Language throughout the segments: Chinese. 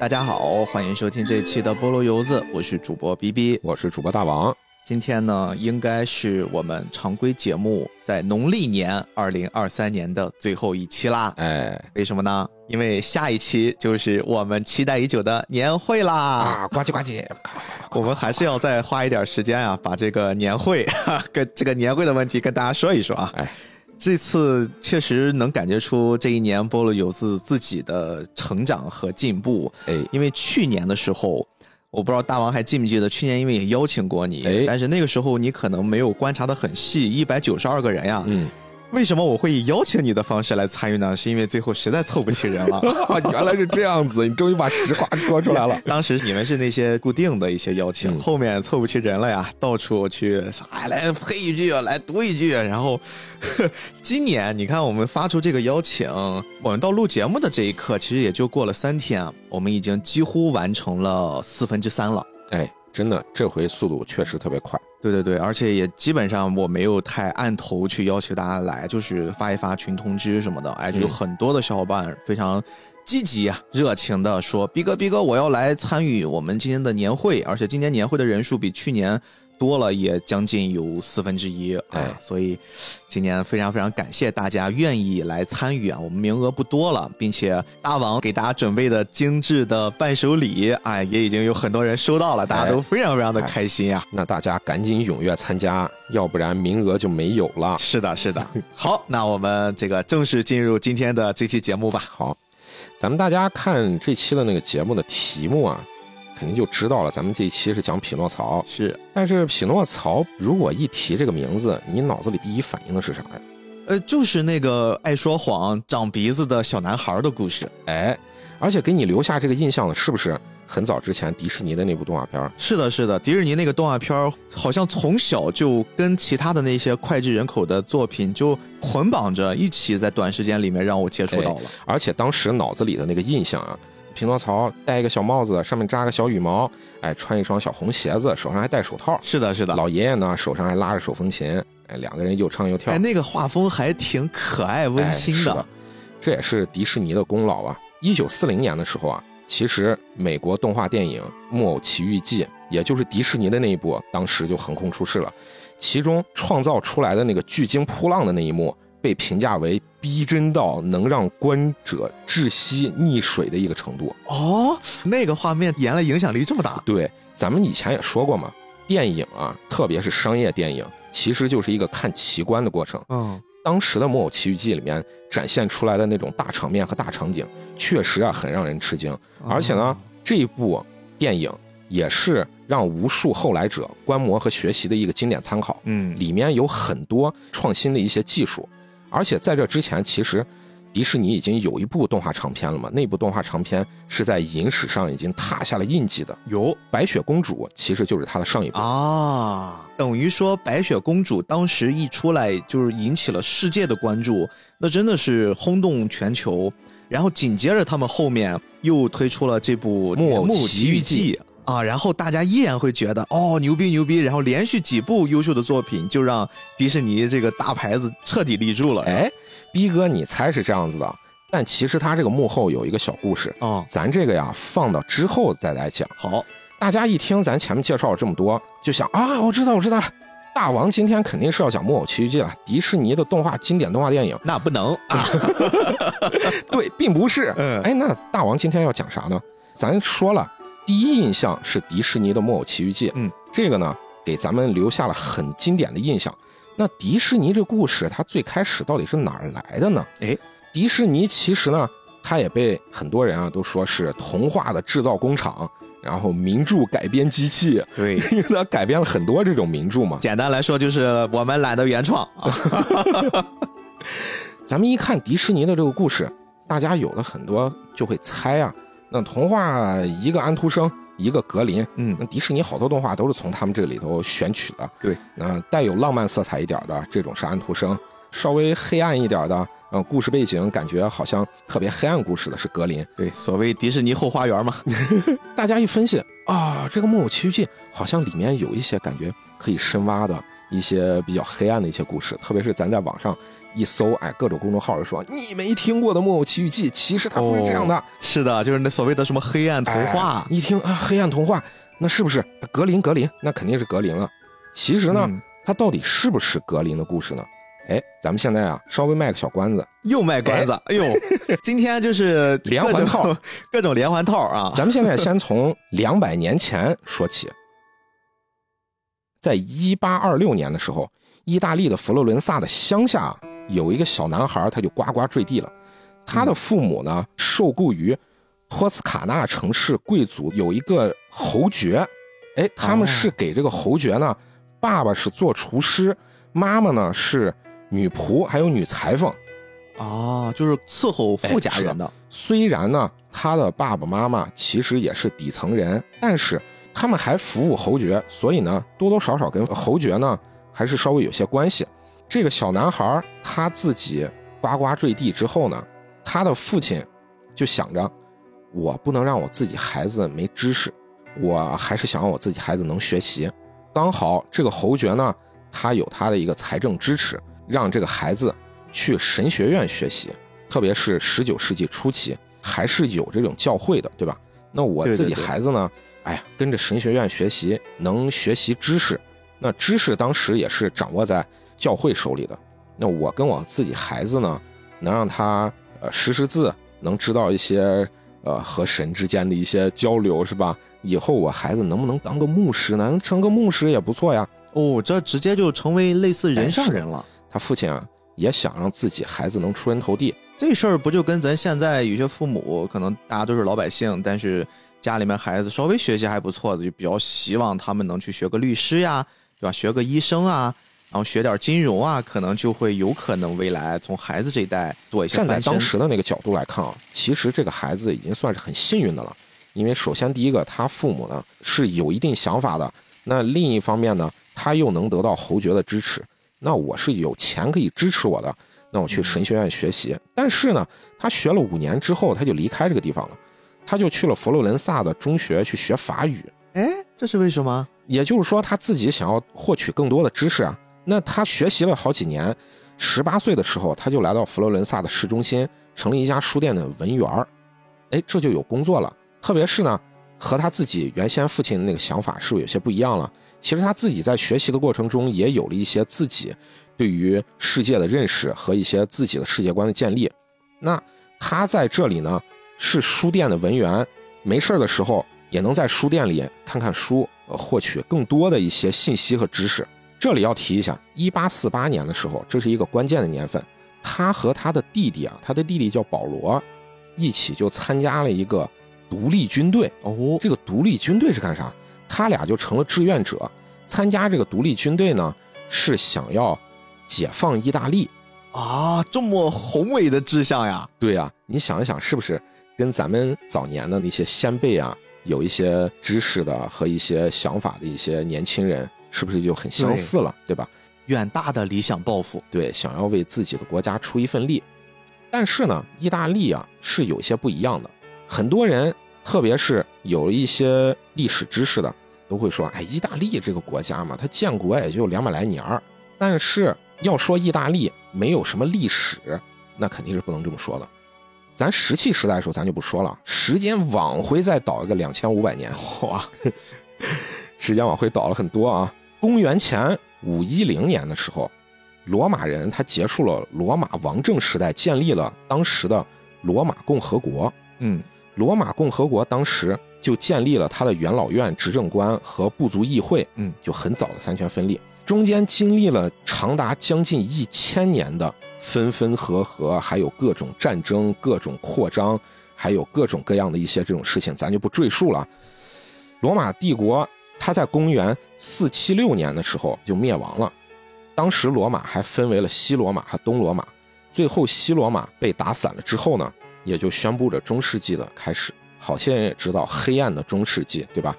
大家好，欢迎收听这一期的菠萝油子，我是主播 B B，我是主播大王。今天呢，应该是我们常规节目在农历年二零二三年的最后一期啦。哎，为什么呢？因为下一期就是我们期待已久的年会啦！啊，呱唧呱唧，我们还是要再花一点时间啊，把这个年会 跟这个年会的问题跟大家说一说啊。哎。这次确实能感觉出这一年菠萝有自自己的成长和进步。哎，因为去年的时候，我不知道大王还记不记得，去年因为也邀请过你，但是那个时候你可能没有观察的很细，一百九十二个人呀。嗯。为什么我会以邀请你的方式来参与呢？是因为最后实在凑不齐人了。原来是这样子，你终于把实话说出来了。当时你们是那些固定的一些邀请，后面凑不齐人了呀，到处去说哎来配一句，来读一句。然后 今年你看我们发出这个邀请，我们到录节目的这一刻，其实也就过了三天，我们已经几乎完成了四分之三了。哎，真的，这回速度确实特别快。对对对，而且也基本上我没有太按头去要求大家来，就是发一发群通知什么的，哎，有很多的小伙伴非常积极啊、热情的说：“逼哥，逼哥，我要来参与我们今天的年会，而且今年年会的人数比去年。”多了也将近有四分之一，啊，所以今年非常非常感谢大家愿意来参与啊！我们名额不多了，并且大王给大家准备的精致的伴手礼，哎，也已经有很多人收到了，大家都非常非常的开心啊！那大家赶紧踊跃参加，要不然名额就没有了。是的，是的。好，那我们这个正式进入今天的这期节目吧。好，咱们大家看这期的那个节目的题目啊。肯定就知道了，咱们这一期是讲匹诺曹，是。但是匹诺曹如果一提这个名字，你脑子里第一反应的是啥呀？呃，就是那个爱说谎、长鼻子的小男孩的故事。哎，而且给你留下这个印象的，是不是很早之前迪士尼的那部动画片？是的，是的，迪士尼那个动画片好像从小就跟其他的那些脍炙人口的作品就捆绑着一起，在短时间里面让我接触到了。而且当时脑子里的那个印象啊。匹诺曹戴一个小帽子，上面扎个小羽毛，哎，穿一双小红鞋子，手上还戴手套。是的，是的。老爷爷呢，手上还拉着手风琴，哎，两个人又唱又跳。哎，那个画风还挺可爱温馨的。是的，这也是迪士尼的功劳啊。一九四零年的时候啊，其实美国动画电影《木偶奇遇记》，也就是迪士尼的那一部，当时就横空出世了。其中创造出来的那个巨鲸扑浪的那一幕。被评价为逼真到能让观者窒息溺水的一个程度哦，那个画面演了影响力这么大？对，咱们以前也说过嘛，电影啊，特别是商业电影，其实就是一个看奇观的过程。嗯，当时的《木偶奇遇记》里面展现出来的那种大场面和大场景，确实啊很让人吃惊。而且呢，这一部电影也是让无数后来者观摩和学习的一个经典参考。嗯，里面有很多创新的一些技术。而且在这之前，其实迪士尼已经有一部动画长片了嘛？那部动画长片是在影史上已经踏下了印记的。有白雪公主，其实就是它的上一部啊。等于说，白雪公主当时一出来，就是引起了世界的关注，那真的是轰动全球。然后紧接着，他们后面又推出了这部《木偶奇遇记》。啊，然后大家依然会觉得哦牛逼牛逼，然后连续几部优秀的作品就让迪士尼这个大牌子彻底立住了。哎，逼哥，你猜是这样子的，但其实他这个幕后有一个小故事哦，咱这个呀放到之后再来讲。好，大家一听咱前面介绍了这么多，就想啊，我知道我知道了，大王今天肯定是要讲《木偶奇遇记》了，迪士尼的动画经典动画电影。那不能啊，对，并不是。嗯，哎，那大王今天要讲啥呢？咱说了。第一印象是迪士尼的《木偶奇遇记》，嗯，这个呢给咱们留下了很经典的印象。那迪士尼这故事它最开始到底是哪儿来的呢？哎，迪士尼其实呢，它也被很多人啊都说是童话的制造工厂，然后名著改编机器，对，因为它改编了很多这种名著嘛。简单来说就是我们懒得原创。咱们一看迪士尼的这个故事，大家有的很多就会猜啊。那童话一个安徒生，一个格林，嗯，那迪士尼好多动画都是从他们这里头选取的。对，那带有浪漫色彩一点的这种是安徒生，稍微黑暗一点的，嗯，故事背景感觉好像特别黑暗故事的是格林。对，所谓迪士尼后花园嘛。大家一分析啊，这个木偶奇遇记好像里面有一些感觉可以深挖的，一些比较黑暗的一些故事，特别是咱在网上一搜，哎，各种公众号就说你没听过的《木偶奇遇记》，其实它不是这样的。是的，就是那所谓的什么黑暗童话。一听啊，黑暗童话，那是不是格林？格林，那肯定是格林了。其实呢，它到底是不是格林的故事呢？哎，咱们现在啊，稍微卖个小关子，又卖关子。哎呦，今天就是 连环套，各种连环套啊！咱们现在先从两百年前说起，在一八二六年的时候，意大利的佛罗伦萨的乡下有一个小男孩，他就呱呱坠地了。他的父母呢，受雇于托斯卡纳城市贵族，有一个侯爵。哎，他们是给这个侯爵呢，爸爸是做厨师，妈妈呢是。女仆还有女裁缝，啊，就是伺候富家人的。虽然呢，他的爸爸妈妈其实也是底层人，但是他们还服务侯爵，所以呢，多多少少跟侯爵呢还是稍微有些关系。这个小男孩他自己呱呱坠地之后呢，他的父亲就想着，我不能让我自己孩子没知识，我还是想让我自己孩子能学习。刚好这个侯爵呢，他有他的一个财政支持。让这个孩子去神学院学习，特别是十九世纪初期，还是有这种教会的，对吧？那我自己孩子呢？哎呀，跟着神学院学习，能学习知识，那知识当时也是掌握在教会手里的。那我跟我自己孩子呢，能让他呃识识字，能知道一些呃和神之间的一些交流，是吧？以后我孩子能不能当个牧师呢？能成个牧师也不错呀。哦，这直接就成为类似人上人了。他父亲啊，也想让自己孩子能出人头地。这事儿不就跟咱现在有些父母，可能大家都是老百姓，但是家里面孩子稍微学习还不错的，就比较希望他们能去学个律师呀，对吧？学个医生啊，然后学点金融啊，可能就会有可能未来从孩子这一代做一些。站在当时的那个角度来看啊，其实这个孩子已经算是很幸运的了，因为首先第一个，他父母呢是有一定想法的，那另一方面呢，他又能得到侯爵的支持。那我是有钱可以支持我的，那我去神学院学习。但是呢，他学了五年之后，他就离开这个地方了，他就去了佛罗伦萨的中学去学法语。哎，这是为什么？也就是说，他自己想要获取更多的知识啊。那他学习了好几年，十八岁的时候，他就来到佛罗伦萨的市中心，成立一家书店的文员儿。哎，这就有工作了。特别是呢，和他自己原先父亲的那个想法是不是有些不一样了？其实他自己在学习的过程中，也有了一些自己对于世界的认识和一些自己的世界观的建立。那他在这里呢，是书店的文员，没事的时候也能在书店里看看书，呃，获取更多的一些信息和知识。这里要提一下，一八四八年的时候，这是一个关键的年份，他和他的弟弟啊，他的弟弟叫保罗，一起就参加了一个独立军队。哦，这个独立军队是干啥？他俩就成了志愿者，参加这个独立军队呢，是想要解放意大利啊！这么宏伟的志向呀！对呀，你想一想，是不是跟咱们早年的那些先辈啊，有一些知识的和一些想法的一些年轻人，是不是就很相似了？对吧？远大的理想抱负，对，想要为自己的国家出一份力。但是呢，意大利啊是有些不一样的，很多人。特别是有一些历史知识的，都会说：“哎，意大利这个国家嘛，它建国也就两百来年儿。但是要说意大利没有什么历史，那肯定是不能这么说的。咱石器时代的时候，咱就不说了。时间往回再倒一个两千五百年，哇，时间往回倒了很多啊。公元前五一零年的时候，罗马人他结束了罗马王政时代，建立了当时的罗马共和国。嗯。罗马共和国当时就建立了他的元老院、执政官和部族议会，嗯，就很早的三权分立。中间经历了长达将近一千年的分分合合，还有各种战争、各种扩张，还有各种各样的一些这种事情，咱就不赘述了。罗马帝国它在公元四七六年的时候就灭亡了。当时罗马还分为了西罗马和东罗马，最后西罗马被打散了之后呢？也就宣布着中世纪的开始。好些人也知道黑暗的中世纪，对吧？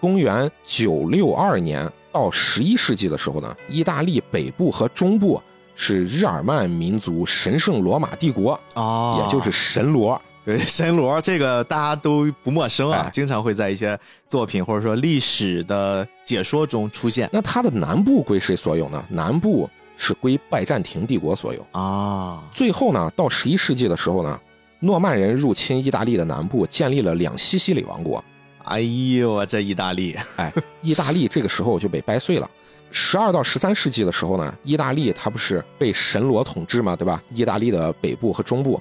公元九六二年到十一世纪的时候呢，意大利北部和中部是日耳曼民族神圣罗马帝国哦，也就是神罗。对，神罗这个大家都不陌生啊，哎经常会在一些作品或者说历史的解说中出现那它的南部归谁所有呢？南部是归拜占庭帝国所有。啊。最后呢，到十一世纪的时候呢，诺曼人入侵意大利的南部，建立了两西西里王国。哎呦，这意大利 哎，意大利这个时候就被掰碎了。十二到十三世纪的时候呢，意大利它不是被神罗统治嘛，对吧？意大利的北部和中部，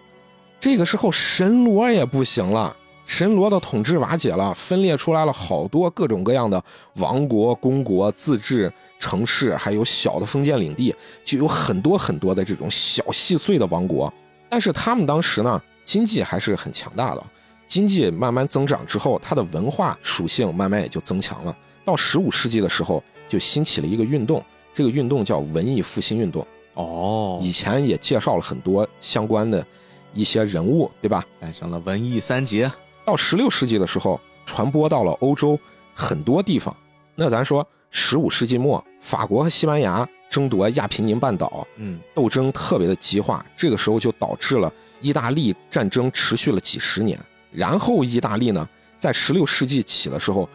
这个时候神罗也不行了，神罗的统治瓦解了，分裂出来了好多各种各样的王国、公国、自治城市，还有小的封建领地，就有很多很多的这种小细碎的王国。但是他们当时呢，经济还是很强大的，经济慢慢增长之后，它的文化属性慢慢也就增强了。到十五世纪的时候，就兴起了一个运动，这个运动叫文艺复兴运动。哦，以前也介绍了很多相关的一些人物，对吧？诞生了文艺三杰。到十六世纪的时候，传播到了欧洲很多地方。那咱说，十五世纪末，法国和西班牙争夺亚平宁半岛，嗯，斗争特别的激化，这个时候就导致了意大利战争持续了几十年。然后意大利呢，在十六世纪起的时候，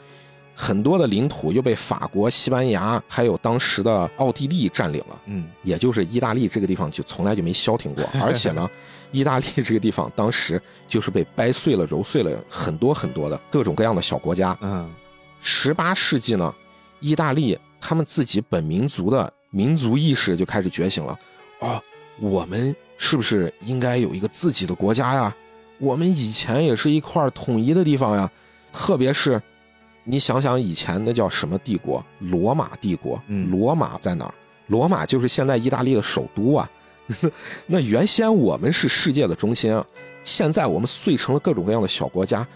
很多的领土又被法国、西班牙还有当时的奥地利占领了。嗯，也就是意大利这个地方就从来就没消停过，而且呢，意大利这个地方当时就是被掰碎了、揉碎了很多很多的各种各样的小国家。嗯，十八世纪呢，意大利他们自己本民族的民族意识就开始觉醒了。哦，我们是不是应该有一个自己的国家呀？我们以前也是一块统一的地方呀，特别是你想想以前那叫什么帝国？罗马帝国。嗯罗马在哪儿？罗马就是现在意大利的首都啊。那原先我们是世界的中心啊，现在我们碎成了各种各样的小国家，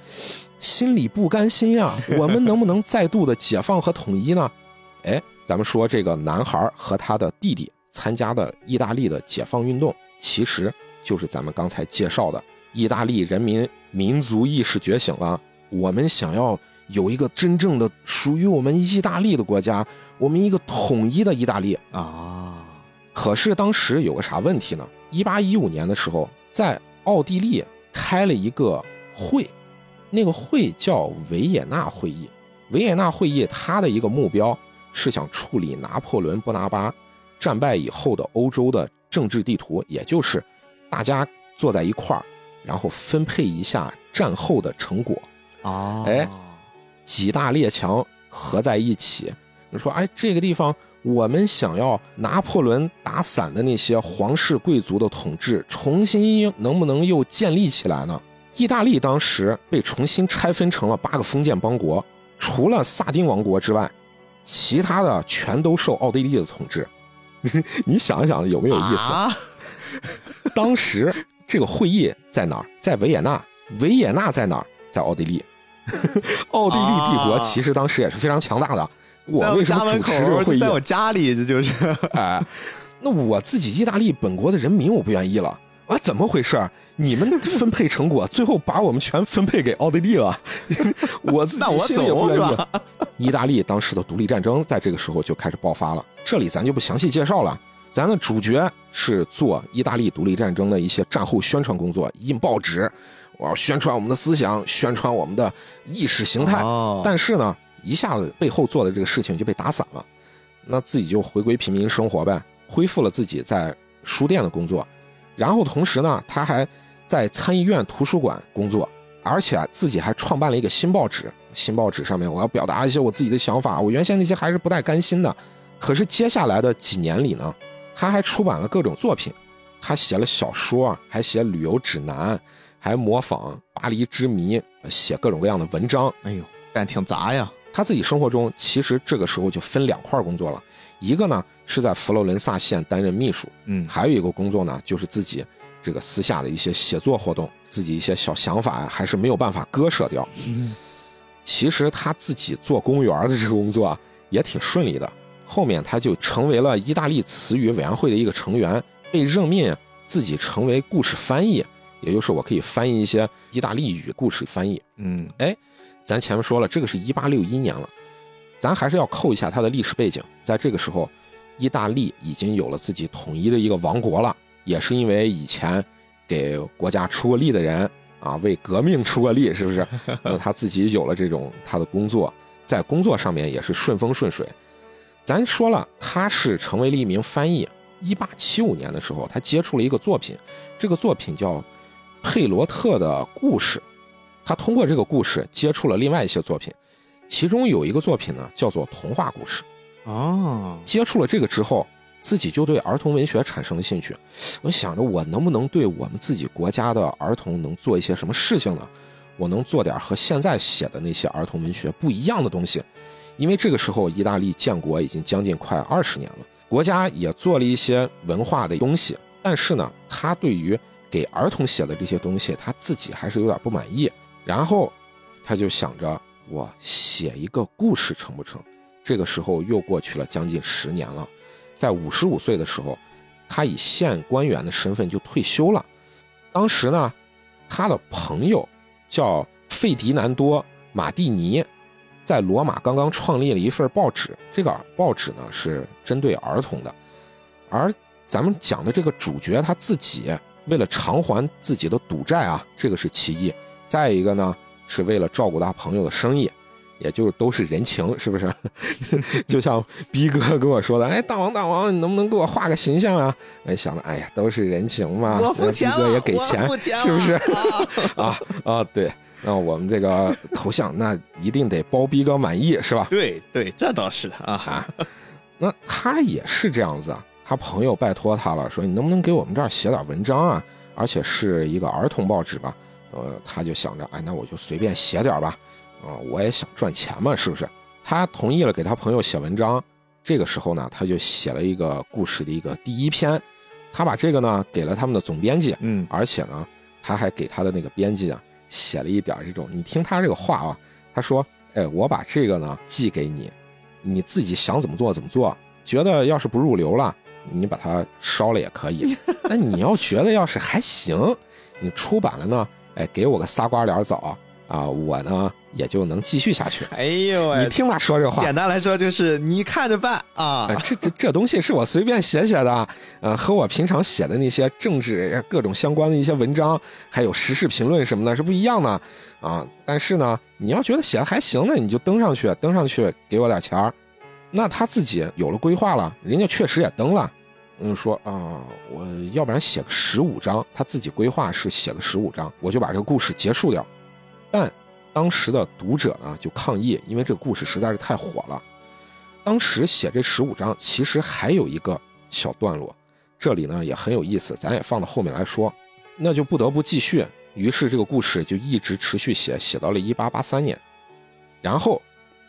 心里不甘心呀、我们能不能再度的解放和统一呢？哎，咱们说这个男孩和他的弟弟参加的意大利的解放运动，其实就是咱们刚才介绍的，意大利人民民族意识觉醒了，我们想要有一个真正的属于我们意大利的国家，我们一个统一的意大利。啊，可是当时有个啥问题呢？一八一五年的时候，在奥地利开了一个会，那个会叫维也纳会议。维也纳会议它的一个目标是想处理拿破仑·波拿巴战败以后的欧洲的政治地图，也就是大家坐在一块儿，然后分配一下战后的成果。哦，哎，几大列强合在一起，你说，哎，这个地方我们想要拿破仑打散的那些皇室贵族的统治，重新能不能又建立起来呢？意大利当时被重新拆分成了八个封建邦国，除了萨丁王国之外，其他的全都受奥地利的统治。你想想有没有意思？啊当时这个会议在哪儿？在维也纳。维也纳在哪儿？在奥地利。奥地利帝国啊其实当时也是非常强大的。我在为什家门口么主持这个会议在？我家里，这就是 哎，那我自己意大利本国的人民我不愿意了啊！怎么回事？你们 分配成果，最后把我们全分配给奥地利了，我自己心里也不愿意吧。意大利当时的独立战争在这个时候就开始爆发了，这里咱就不详细介绍了。咱的主角是做意大利独立战争的一些战后宣传工作，印报纸，我要宣传我们的思想，宣传我们的意识形态。哦，但是呢，一下子背后做的这个事情就被打散了，那自己就回归平民生活呗，恢复了自己在书店的工作，然后同时呢，他还在参议院图书馆工作，而且自己还创办了一个新报纸。新报纸上面我要表达一些我自己的想法，我原先那些还是不太甘心的。可是接下来的几年里呢，他还出版了各种作品，他写了小说，还写旅游指南，还模仿巴黎之谜，写各种各样的文章。哎呦，干挺杂呀。他自己生活中其实这个时候就分两块工作了，一个呢是在佛罗伦萨县担任秘书，嗯，还有一个工作呢就是自己这个私下的一些写作活动，自己一些小想法呀，还是没有办法割舍掉。嗯其实他自己做公务员的这个工作啊，也挺顺利的。后面他就成为了意大利词语委员会的一个成员，被任命自己成为故事翻译，也就是我可以翻译一些意大利语故事翻译。嗯，咱前面说了，这个是一八六一年了，咱还是要扣一下它的历史背景。在这个时候，意大利已经有了自己统一的一个王国了，也是因为以前给国家出过力的人，啊，为革命出过力，是不是？那他自己有了这种他的工作，在工作上面也是顺风顺水。咱说了，他是成为了一名翻译。一八七五年的时候，他接触了一个作品，这个作品叫《佩罗特的故事》。他通过这个故事接触了另外一些作品，其中有一个作品呢叫做童话故事。哦，接触了这个之后，自己就对儿童文学产生了兴趣。我想着，我能不能对我们自己国家的儿童能做一些什么事情呢？我能做点和现在写的那些儿童文学不一样的东西。因为这个时候，意大利建国已经将近快二十年了。国家也做了一些文化的东西，但是呢，他对于给儿童写的这些东西，他自己还是有点不满意。然后，他就想着我写一个故事成不成？这个时候又过去了将近十年了，在五十五岁的时候，他以县官员的身份就退休了。当时呢，他的朋友叫费迪南多·马蒂尼。在罗马刚刚创立了一份报纸，这个报纸呢是针对儿童的，而咱们讲的这个主角他自己为了偿还自己的赌债啊，这个是其一；再一个呢是为了照顾他朋友的生意，也就是都是人情，是不是？就像逼哥跟我说的，哎，大王大王，你能不能给我画个形象啊？哎，想着，哎呀，都是人情嘛，我逼哥也给钱，是不是？啊 啊，对。那我们这个头像，那一定得包逼哥满意，是吧？对对，这倒是啊哈。那他也是这样子啊，他朋友拜托他了，说你能不能给我们这儿写点文章啊？而且是一个儿童报纸吧。呃，他就想着，哎，那我就随便写点吧。啊，我也想赚钱嘛，是不是？他同意了给他朋友写文章。这个时候呢，他就写了一个故事的一个第一篇，他把这个呢给了他们的总编辑，嗯，而且呢，他还给他的那个编辑啊。写了一点这种，你听他这个话啊，他说：“哎，我把这个呢寄给你，你自己想怎么做怎么做。觉得要是不入流了，你把它烧了也可以。那你要觉得要是还行，你出版了呢，哎，给我个仨瓜俩枣啊，我呢。”也就能继续下去。哎呦喂，你听他说这话，简单来说就是你看着办啊。这这这东西是我随便写写的，呃，和我平常写的那些政治各种相关的一些文章，还有时事评论什么的，是不一样的啊。但是呢，你要觉得写的还行呢，你就登上去，登上去给我点钱儿。那他自己有了规划了，人家确实也登了。嗯，说啊，我要不然写个十五章，他自己规划是写个十五章，我就把这个故事结束掉。但当时的读者呢就抗议，因为这个故事实在是太火了。当时写这十五章，其实还有一个小段落，这里呢也很有意思，咱也放到后面来说。那就不得不继续，于是这个故事就一直持续写，写到了一八八三年。然后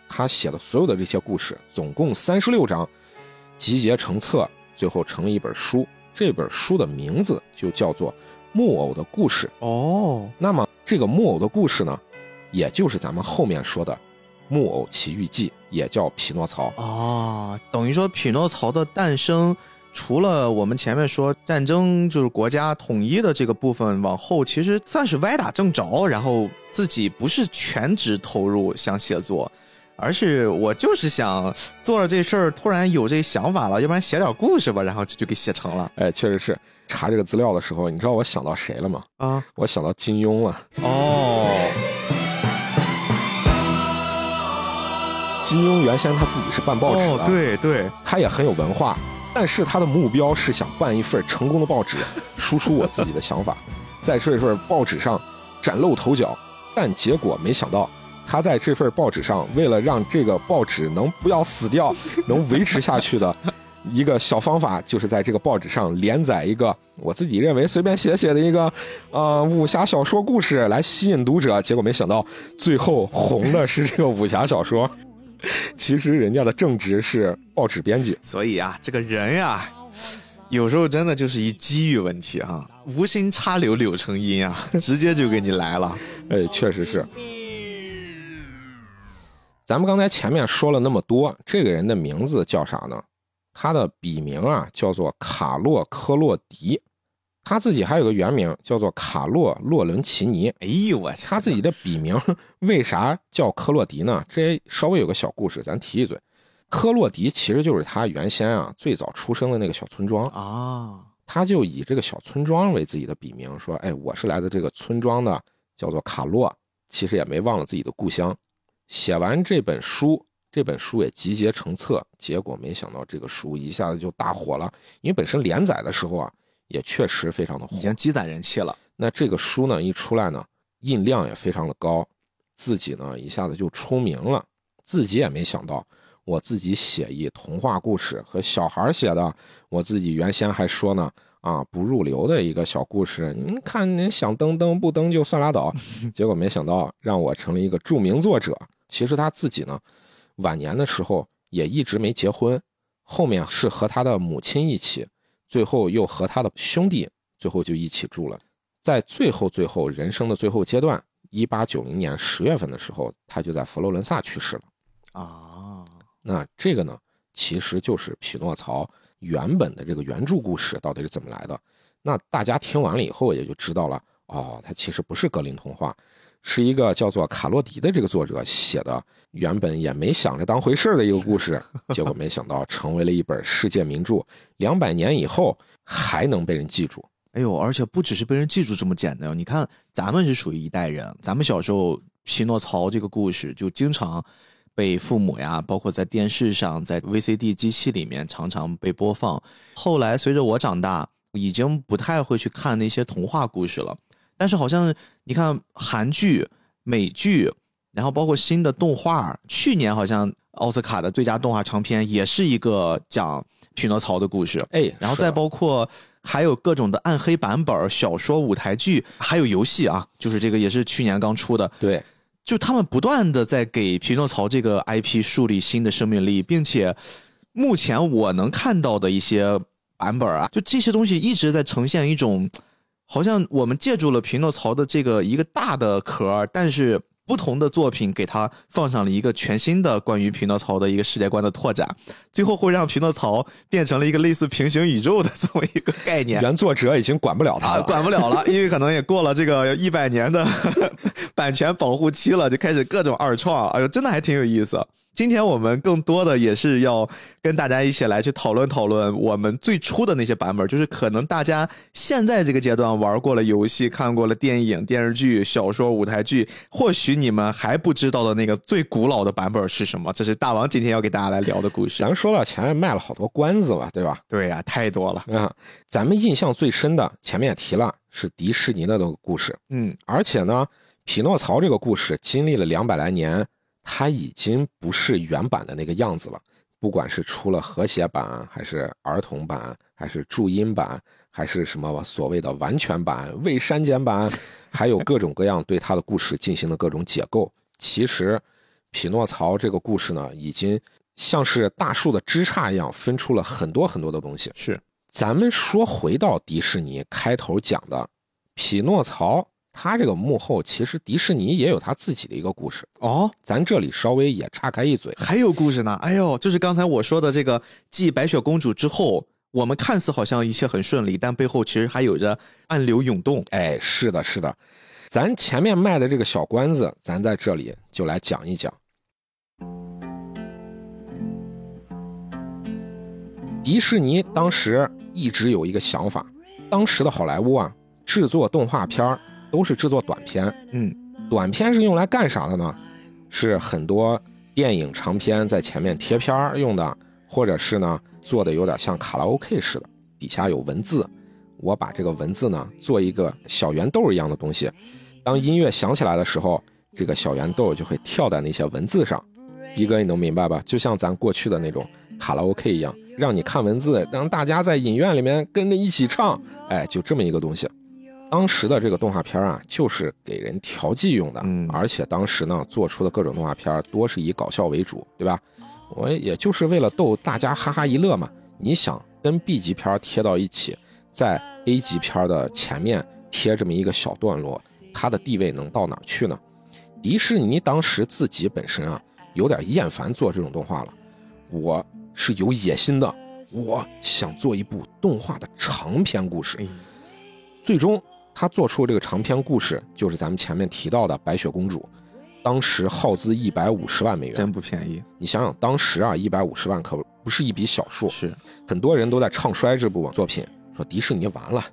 他写的所有的这些故事，总共三十六章，集结成册，最后成了一本书。这本书的名字就叫做《木偶的故事》。哦，那么这个木偶的故事呢？也就是咱们后面说的《木偶奇遇记》，也叫《匹诺曹》啊。等于说，匹诺曹的诞生，除了我们前面说战争就是国家统一的这个部分，往后其实算是歪打正着，然后自己不是全职投入想写作，而是我就是想做了这事儿，突然有这想法了，要不然写点故事吧，然后就给写成了。哎，确实是。查这个资料的时候，你知道我想到谁了吗？啊，我想到金庸了。哦。金庸原先他自己是办报纸的，对对，他也很有文化，但是他的目标是想办一份成功的报纸，输出我自己的想法，在这份报纸上崭露头角。但结果没想到，他在这份报纸上，为了让这个报纸能不要死掉，能维持下去的一个小方法，就是在这个报纸上连载一个我自己认为随便写写的一个呃武侠小说故事来吸引读者。结果没想到，最后红的是这个武侠小说。其实人家的正职是报纸编辑，所以啊，这个人呀，有时候真的就是一机遇问题啊，无心插柳柳成荫啊，直接就给你来了。哎，确实是。咱们刚才前面说了那么多，这个人的名字叫啥呢？他的笔名啊叫做卡洛科洛迪。他自己还有个原名叫做卡洛洛伦齐尼。哎呦我，他自己的笔名为啥叫科洛迪呢？这稍微有个小故事，咱提一嘴。科洛迪其实就是他原先啊最早出生的那个小村庄啊，他就以这个小村庄为自己的笔名，说：“哎，我是来自这个村庄的叫做卡洛，其实也没忘了自己的故乡。写完这本书，这本书也集结成册，结果没想到这个书一下子就大火了，因为本身连载的时候啊，也确实非常的火，已经积攒人气了。那这个书呢一出来呢，印量也非常的高，自己呢一下子就出名了，自己也没想到。我自己写一童话故事和小孩写的，我自己原先还说呢，啊不入流的一个小故事，您看您想登登不登就算拉倒，结果没想到让我成了一个著名作者。其实他自己呢，晚年的时候也一直没结婚，后面是和他的母亲一起，最后又和他的兄弟最后就一起住了，在最后最后人生的最后阶段，一八九零年十月份的时候，他就在佛罗伦萨去世了。啊。那这个呢，其实就是匹诺曹原本的这个原著故事到底是怎么来的？那大家听完了以后也就知道了哦，它其实不是格林童话，是一个叫做卡洛迪的这个作者写的，原本也没想着当回事的一个故事，结果没想到成为了一本世界名著，两百年以后还能被人记住。哎呦，而且不只是被人记住这么简单，你看咱们是属于一代人，咱们小时候匹诺曹这个故事就经常。被父母呀，包括在电视上，在 VCD 机器里面常常被播放。后来随着我长大，已经不太会去看那些童话故事了。但是好像你看韩剧、美剧，然后包括新的动画，去年好像奥斯卡的最佳动画长片也是一个讲匹诺曹的故事。哎，然后再包括还有各种的暗黑版本小说、舞台剧，还有游戏啊，就是这个也是去年刚出的。对。就他们不断的在给匹诺曹这个 IP 树立新的生命力，并且目前我能看到的一些版本啊，就这些东西一直在呈现一种，好像我们借助了匹诺曹的这个一个大的壳，但是。不同的作品给他放上了一个全新的关于匹诺曹的一个世界观的拓展，最后会让匹诺曹变成了一个类似平行宇宙的这么一个概念。原作者已经管不了他了，管不了了，因为可能也过了这个一百年的版权保护期了，就开始各种二创。哎呦，真的还挺有意思。今天我们更多的也是要跟大家一起来去讨论讨论我们最初的那些版本，就是可能大家现在这个阶段玩过了游戏、看过了电影、电视剧、小说、舞台剧，或许你们还不知道的那个最古老的版本是什么？这是大王今天要给大家来聊的故事。咱说了前面卖了好多关子吧，对吧？对呀，太多了啊！咱们印象最深的，前面也提了，是迪士尼的那个故事。嗯，而且呢，匹诺曹这个故事经历了两百来年。它已经不是原版的那个样子了，不管是出了和谐版，还是儿童版，还是注音版，还是什么所谓的完全版、未删减版，还有各种各样对它的故事进行的各种解构。其实，匹诺曹这个故事呢，已经像是大树的枝杈一样，分出了很多很多的东西。是，咱们说回到迪士尼开头讲的匹诺曹。他这个幕后其实迪士尼也有他自己的一个故事哦，咱这里稍微也岔开一嘴，还有故事呢。哎呦，就是刚才我说的这个，继白雪公主之后，我们看似好像一切很顺利，但背后其实还有着暗流涌动。哎，是的，是的，咱前面卖的这个小关子，咱在这里就来讲一讲。迪士尼当时一直有一个想法，当时的好莱坞啊，制作动画片儿。都是制作短片，嗯，短片是用来干啥的呢？是很多电影长片在前面贴片用的，或者是呢做的有点像卡拉 OK 似的，底下有文字，我把这个文字呢做一个小圆豆一样的东西，当音乐响起来的时候，这个小圆豆就会跳在那些文字上。逼哥，你能明白吧？就像咱过去的那种卡拉 OK 一样，让你看文字，让大家在影院里面跟着一起唱，哎，就这么一个东西。当时的这个动画片啊，就是给人调剂用的，嗯，而且当时呢，做出的各种动画片多是以搞笑为主，对吧？我也就是为了逗大家哈哈一乐嘛。你想跟 B 级片贴到一起，在 A 级片的前面贴这么一个小段落，它的地位能到哪儿去呢？迪士尼当时自己本身啊，有点厌烦做这种动画了。我是有野心的，我想做一部动画的长篇故事，最终。他做出这个长篇故事，就是咱们前面提到的《白雪公主》，当时耗资一百五十万美元，真不便宜。你想想，当时啊，一百五十万可不是一笔小数。是，很多人都在唱衰这部作品，说迪士尼完了，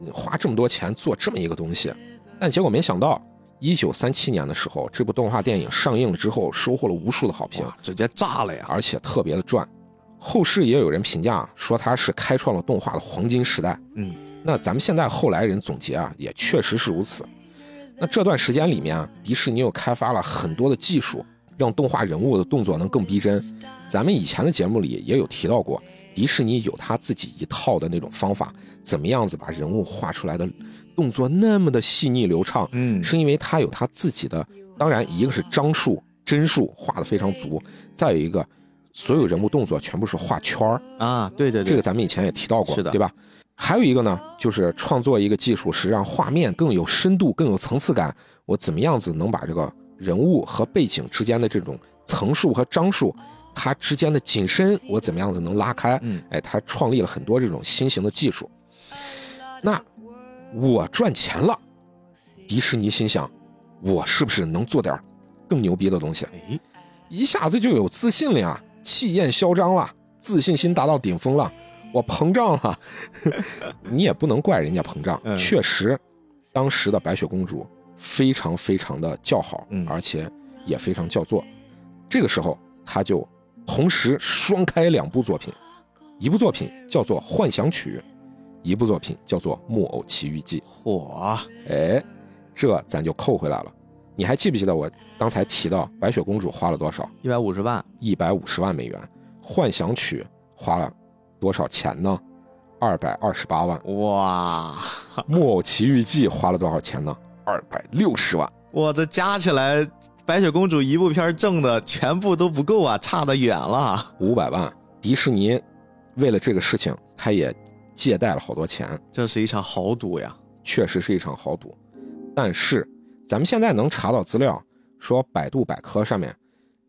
你花这么多钱做这么一个东西。但结果没想到，一九三七年的时候，这部动画电影上映了之后，收获了无数的好评，直接炸了呀！而且特别的赚。后世也有人评价说它是开创了动画的黄金时代。嗯，那咱们现在后来人总结啊，也确实是如此。那这段时间里面啊，迪士尼又开发了很多的技术，让动画人物的动作能更逼真。咱们以前的节目里也有提到过，迪士尼有他自己一套的那种方法，怎么样子把人物画出来的动作那么的细腻流畅？嗯，是因为他有他自己的，当然一个是张数、帧数画的非常足，再有一个所有人物动作全部是画圈儿啊，对对对，这个咱们以前也提到过，是的，对吧？还有一个呢，就是创作一个技术，是让画面更有深度、更有层次感。我怎么样子能把这个人物和背景之间的这种层数和张数，它之间的景深，我怎么样子能拉开？嗯，哎，他创立了很多这种新型的技术。那我赚钱了，迪士尼心想，我是不是能做点更牛逼的东西？哎，一下子就有自信了呀，气焰嚣张了，自信心达到顶峰了。我膨胀了，你也不能怪人家膨胀。确实，当时的白雪公主非常非常的叫好，而且也非常叫座。这个时候，他就同时双开两部作品，一部作品叫做《幻想曲》，一部作品叫做《木偶奇遇记》。嚯，哎，这咱就扣回来了。你还记不记得我刚才提到白雪公主花了多少？一百五十万，一百五十万美元。《幻想曲》花了。多少钱呢？二百二十八万哇！木偶奇遇记花了多少钱呢？二百六十万哇！这加起来，白雪公主一部片挣的全部都不够啊，差得远了。五百万，迪士尼为了这个事情，他也借贷了好多钱。这是一场豪赌呀，确实是一场豪赌。但是咱们现在能查到资料，说百度百科上面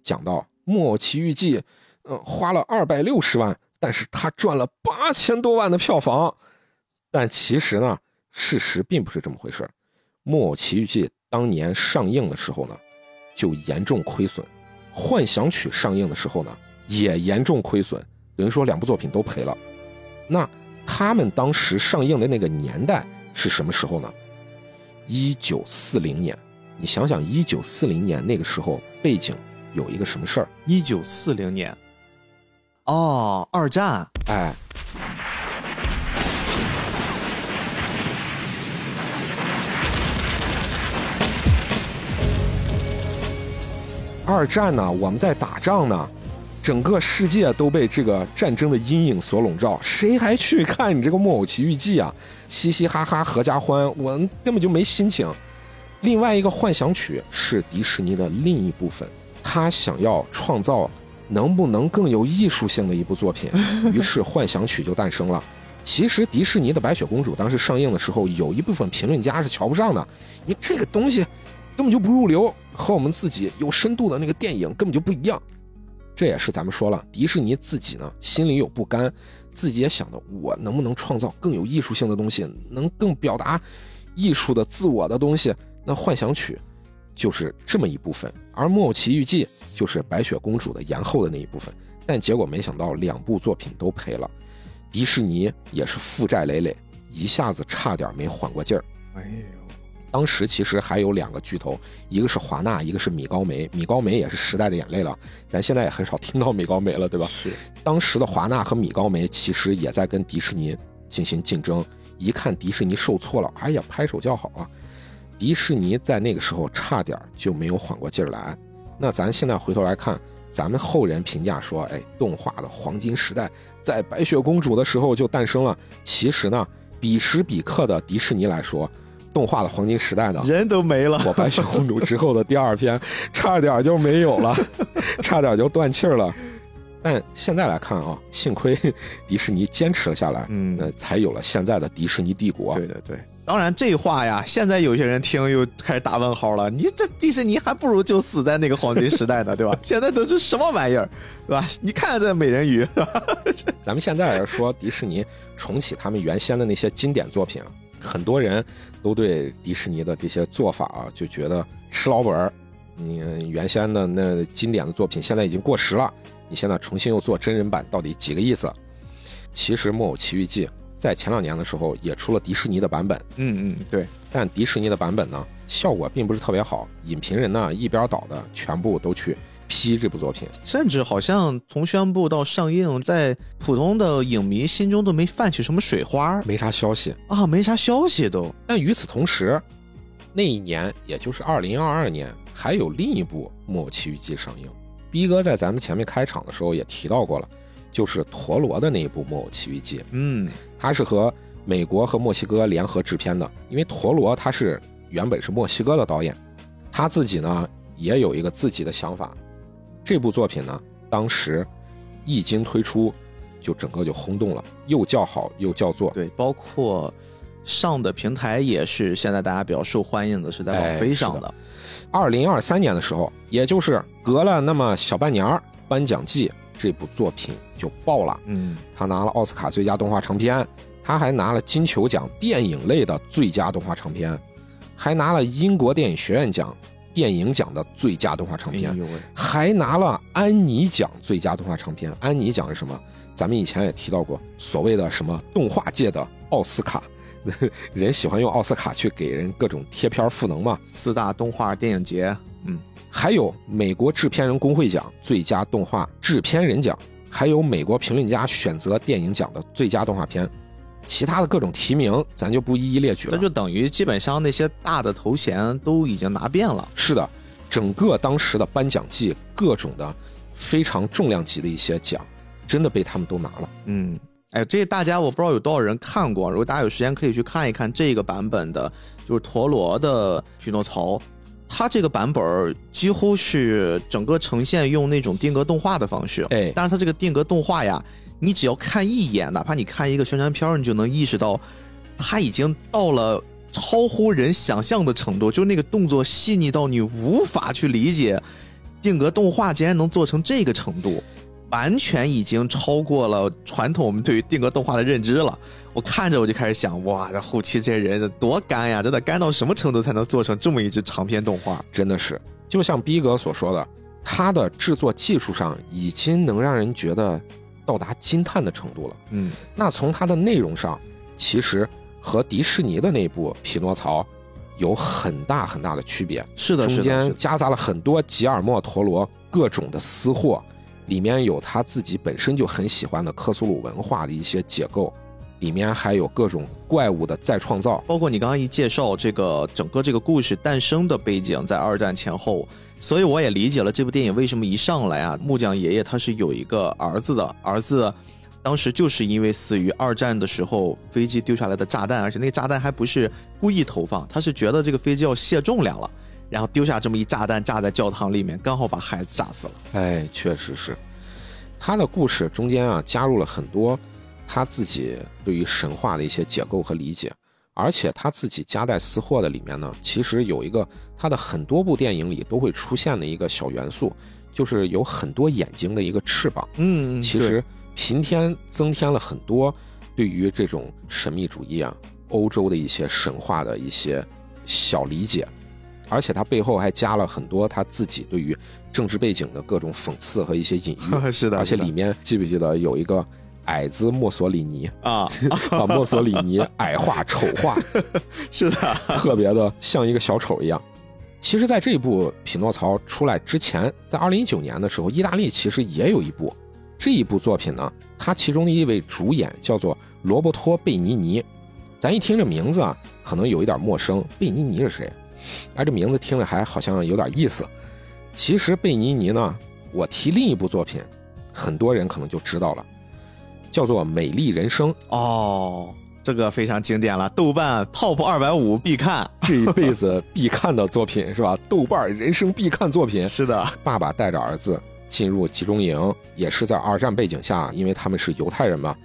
讲到木偶奇遇记，嗯，花了二百六十万。但是他赚了八千多万的票房，但其实呢，事实并不是这么回事《木偶奇遇记》当年上映的时候呢，就严重亏损；《幻想曲》上映的时候呢，也严重亏损。等于说两部作品都赔了。那他们当时上映的那个年代是什么时候呢？一九四零年。你想想，一九四零年那个时候背景有一个什么事儿？一九四零年。哦，二战，哎，二战呢，我们在打仗呢，整个世界都被这个战争的阴影所笼罩，谁还去看你这个《木偶奇遇记》啊？嘻嘻哈哈，合家欢，我根本就没心情。另外一个幻想曲是迪士尼的另一部分，他想要创造。能不能更有艺术性的一部作品？于是《幻想曲》就诞生了。其实迪士尼的《白雪公主》当时上映的时候，有一部分评论家是瞧不上的，因为这个东西根本就不入流，和我们自己有深度的那个电影根本就不一样。这也是咱们说了，迪士尼自己呢心里有不甘，自己也想的我能不能创造更有艺术性的东西，能更表达艺术的自我的东西。那《幻想曲》。就是这么一部分，而《木偶奇遇记》就是白雪公主的延后的那一部分，但结果没想到两部作品都赔了，迪士尼也是负债累累，一下子差点没缓过劲儿。哎呦，当时其实还有两个巨头，一个是华纳，一个是米高梅。米高梅也是时代的眼泪了，咱现在也很少听到米高梅了，对吧？是。当时的华纳和米高梅其实也在跟迪士尼进行竞争，一看迪士尼受挫了，哎呀，拍手叫好啊。迪士尼在那个时候差点就没有缓过劲儿来。那咱现在回头来看，咱们后人评价说，哎，动画的黄金时代在白雪公主的时候就诞生了。其实呢，彼时彼刻的迪士尼来说，动画的黄金时代呢，人都没了。我白雪公主之后的第二篇，差点就没有了，差点就断气儿了。但现在来看啊，幸亏 迪士尼坚持了下来，嗯，那才有了现在的迪士尼帝国。对对对。当然，这话呀，现在有些人听又开始打问号了。你这迪士尼还不如就死在那个黄金时代呢，对吧？现在都是什么玩意儿，对吧？你看看这美人鱼，咱们现在说迪士尼重启他们原先的那些经典作品，很多人都对迪士尼的这些做法啊，就觉得吃老本儿。你原先的那经典的作品现在已经过时了，你现在重新又做真人版，到底几个意思？其实《木偶奇遇记》。在前两年的时候，也出了迪士尼的版本。嗯嗯，对。但迪士尼的版本呢，效果并不是特别好，影评人呢一边倒的全部都去批这部作品，甚至好像从宣布到上映，在普通的影迷心中都没泛起什么水花没啥消息。啊，没啥消息都。但与此同时，那一年也就是二零二二年，还有另一部《木偶奇遇记》上映。逼哥在咱们前面开场的时候也提到过了，就是陀螺的那一部《木偶奇遇记》。嗯，它是和美国和墨西哥联合制片的，因为陀螺他是原本是墨西哥的导演，他自己呢也有一个自己的想法。这部作品呢，当时一经推出，就整个就轰动了，又叫好又叫座。对，包括上的平台也是现在大家比较受欢迎的，是在网飞上的。二零二三年的时候，也就是隔了那么小半年儿，颁奖季这部作品就爆了。嗯，他拿了奥斯卡最佳动画长片，他还拿了金球奖电影类的最佳动画长片，还拿了英国电影学院奖电影奖的最佳动画长片，哎，还拿了安妮奖最佳动画长片。安妮奖是什么？咱们以前也提到过，所谓的什么动画界的奥斯卡，人喜欢用奥斯卡去给人各种贴片赋能嘛。四大动画电影节，嗯，还有美国制片人工会奖最佳动画制片人奖，还有美国评论家选择电影奖的最佳动画片，其他的各种提名咱就不一一列举了。那就等于基本上那些大的头衔都已经拿遍了。是的，整个当时的颁奖季，各种的非常重量级的一些奖，真的被他们都拿了。嗯，哎，这大家我不知道有多少人看过，如果大家有时间可以去看一看这个版本的，就是陀螺的匹诺曹。它这个版本儿几乎是整个呈现用那种定格动画的方式，哎。但是它这个定格动画呀，你只要看一眼，哪怕你看一个宣传片儿，你就能意识到，它已经到了超乎人想象的程度，就是那个动作细腻到你无法去理解，定格动画竟然能做成这个程度，完全已经超过了传统我们对于定格动画的认知了。我看着我就开始想，哇，这后期这人多干呀，这得干到什么程度才能做成这么一支长篇动画？真的是，就像逼格所说的，它的制作技术上已经能让人觉得到达惊叹的程度了。嗯，那从它的内容上，其实和迪士尼的那部《匹诺曹》有很大很大的区别。是的，是的，中间夹杂了很多吉尔莫·陀罗各种的私货，里面有他自己本身就很喜欢的克苏鲁文化的一些解构，里面还有各种怪物的再创造。包括你刚刚一介绍这个整个这个故事诞生的背景在二战前后，所以我也理解了这部电影为什么一上来啊，木匠爷爷他是有一个儿子的，儿子当时就是因为死于二战的时候飞机丢下来的炸弹，而且那个炸弹还不是故意投放，他是觉得这个飞机要卸重量了，然后丢下这么一炸弹炸在教堂里面，刚好把孩子炸死了。哎，确实是，他的故事中间啊加入了很多他自己对于神话的一些解构和理解，而且他自己夹带私货的里面呢，其实有一个他的很多部电影里都会出现的一个小元素，就是有很多眼睛的一个翅膀。嗯，对其实平添增添了很多对于这种神秘主义啊、欧洲的一些神话的一些小理解，而且他背后还加了很多他自己对于政治背景的各种讽刺和一些隐喻。是的，而且里面记不记得有一个矮子墨索里尼，啊，把墨索里尼矮化丑化，是的，特别的像一个小丑一样。其实，在这一部《匹诺曹》出来之前，在二零一九年的时候，意大利其实也有一部这一部作品呢。它其中的一位主演叫做罗伯托·贝尼尼，咱一听这名字啊，可能有一点陌生。贝尼尼是谁？哎，这名字听着还好像有点意思。其实贝尼尼呢，我提另一部作品，很多人可能就知道了，叫做《美丽人生》。哦，这个非常经典了，豆瓣 Top 二百五必看。这一辈子必看的作品是吧？豆瓣人生必看作品。是的，爸爸带着儿子进入集中营，也是在二战背景下，因为他们是犹太人嘛，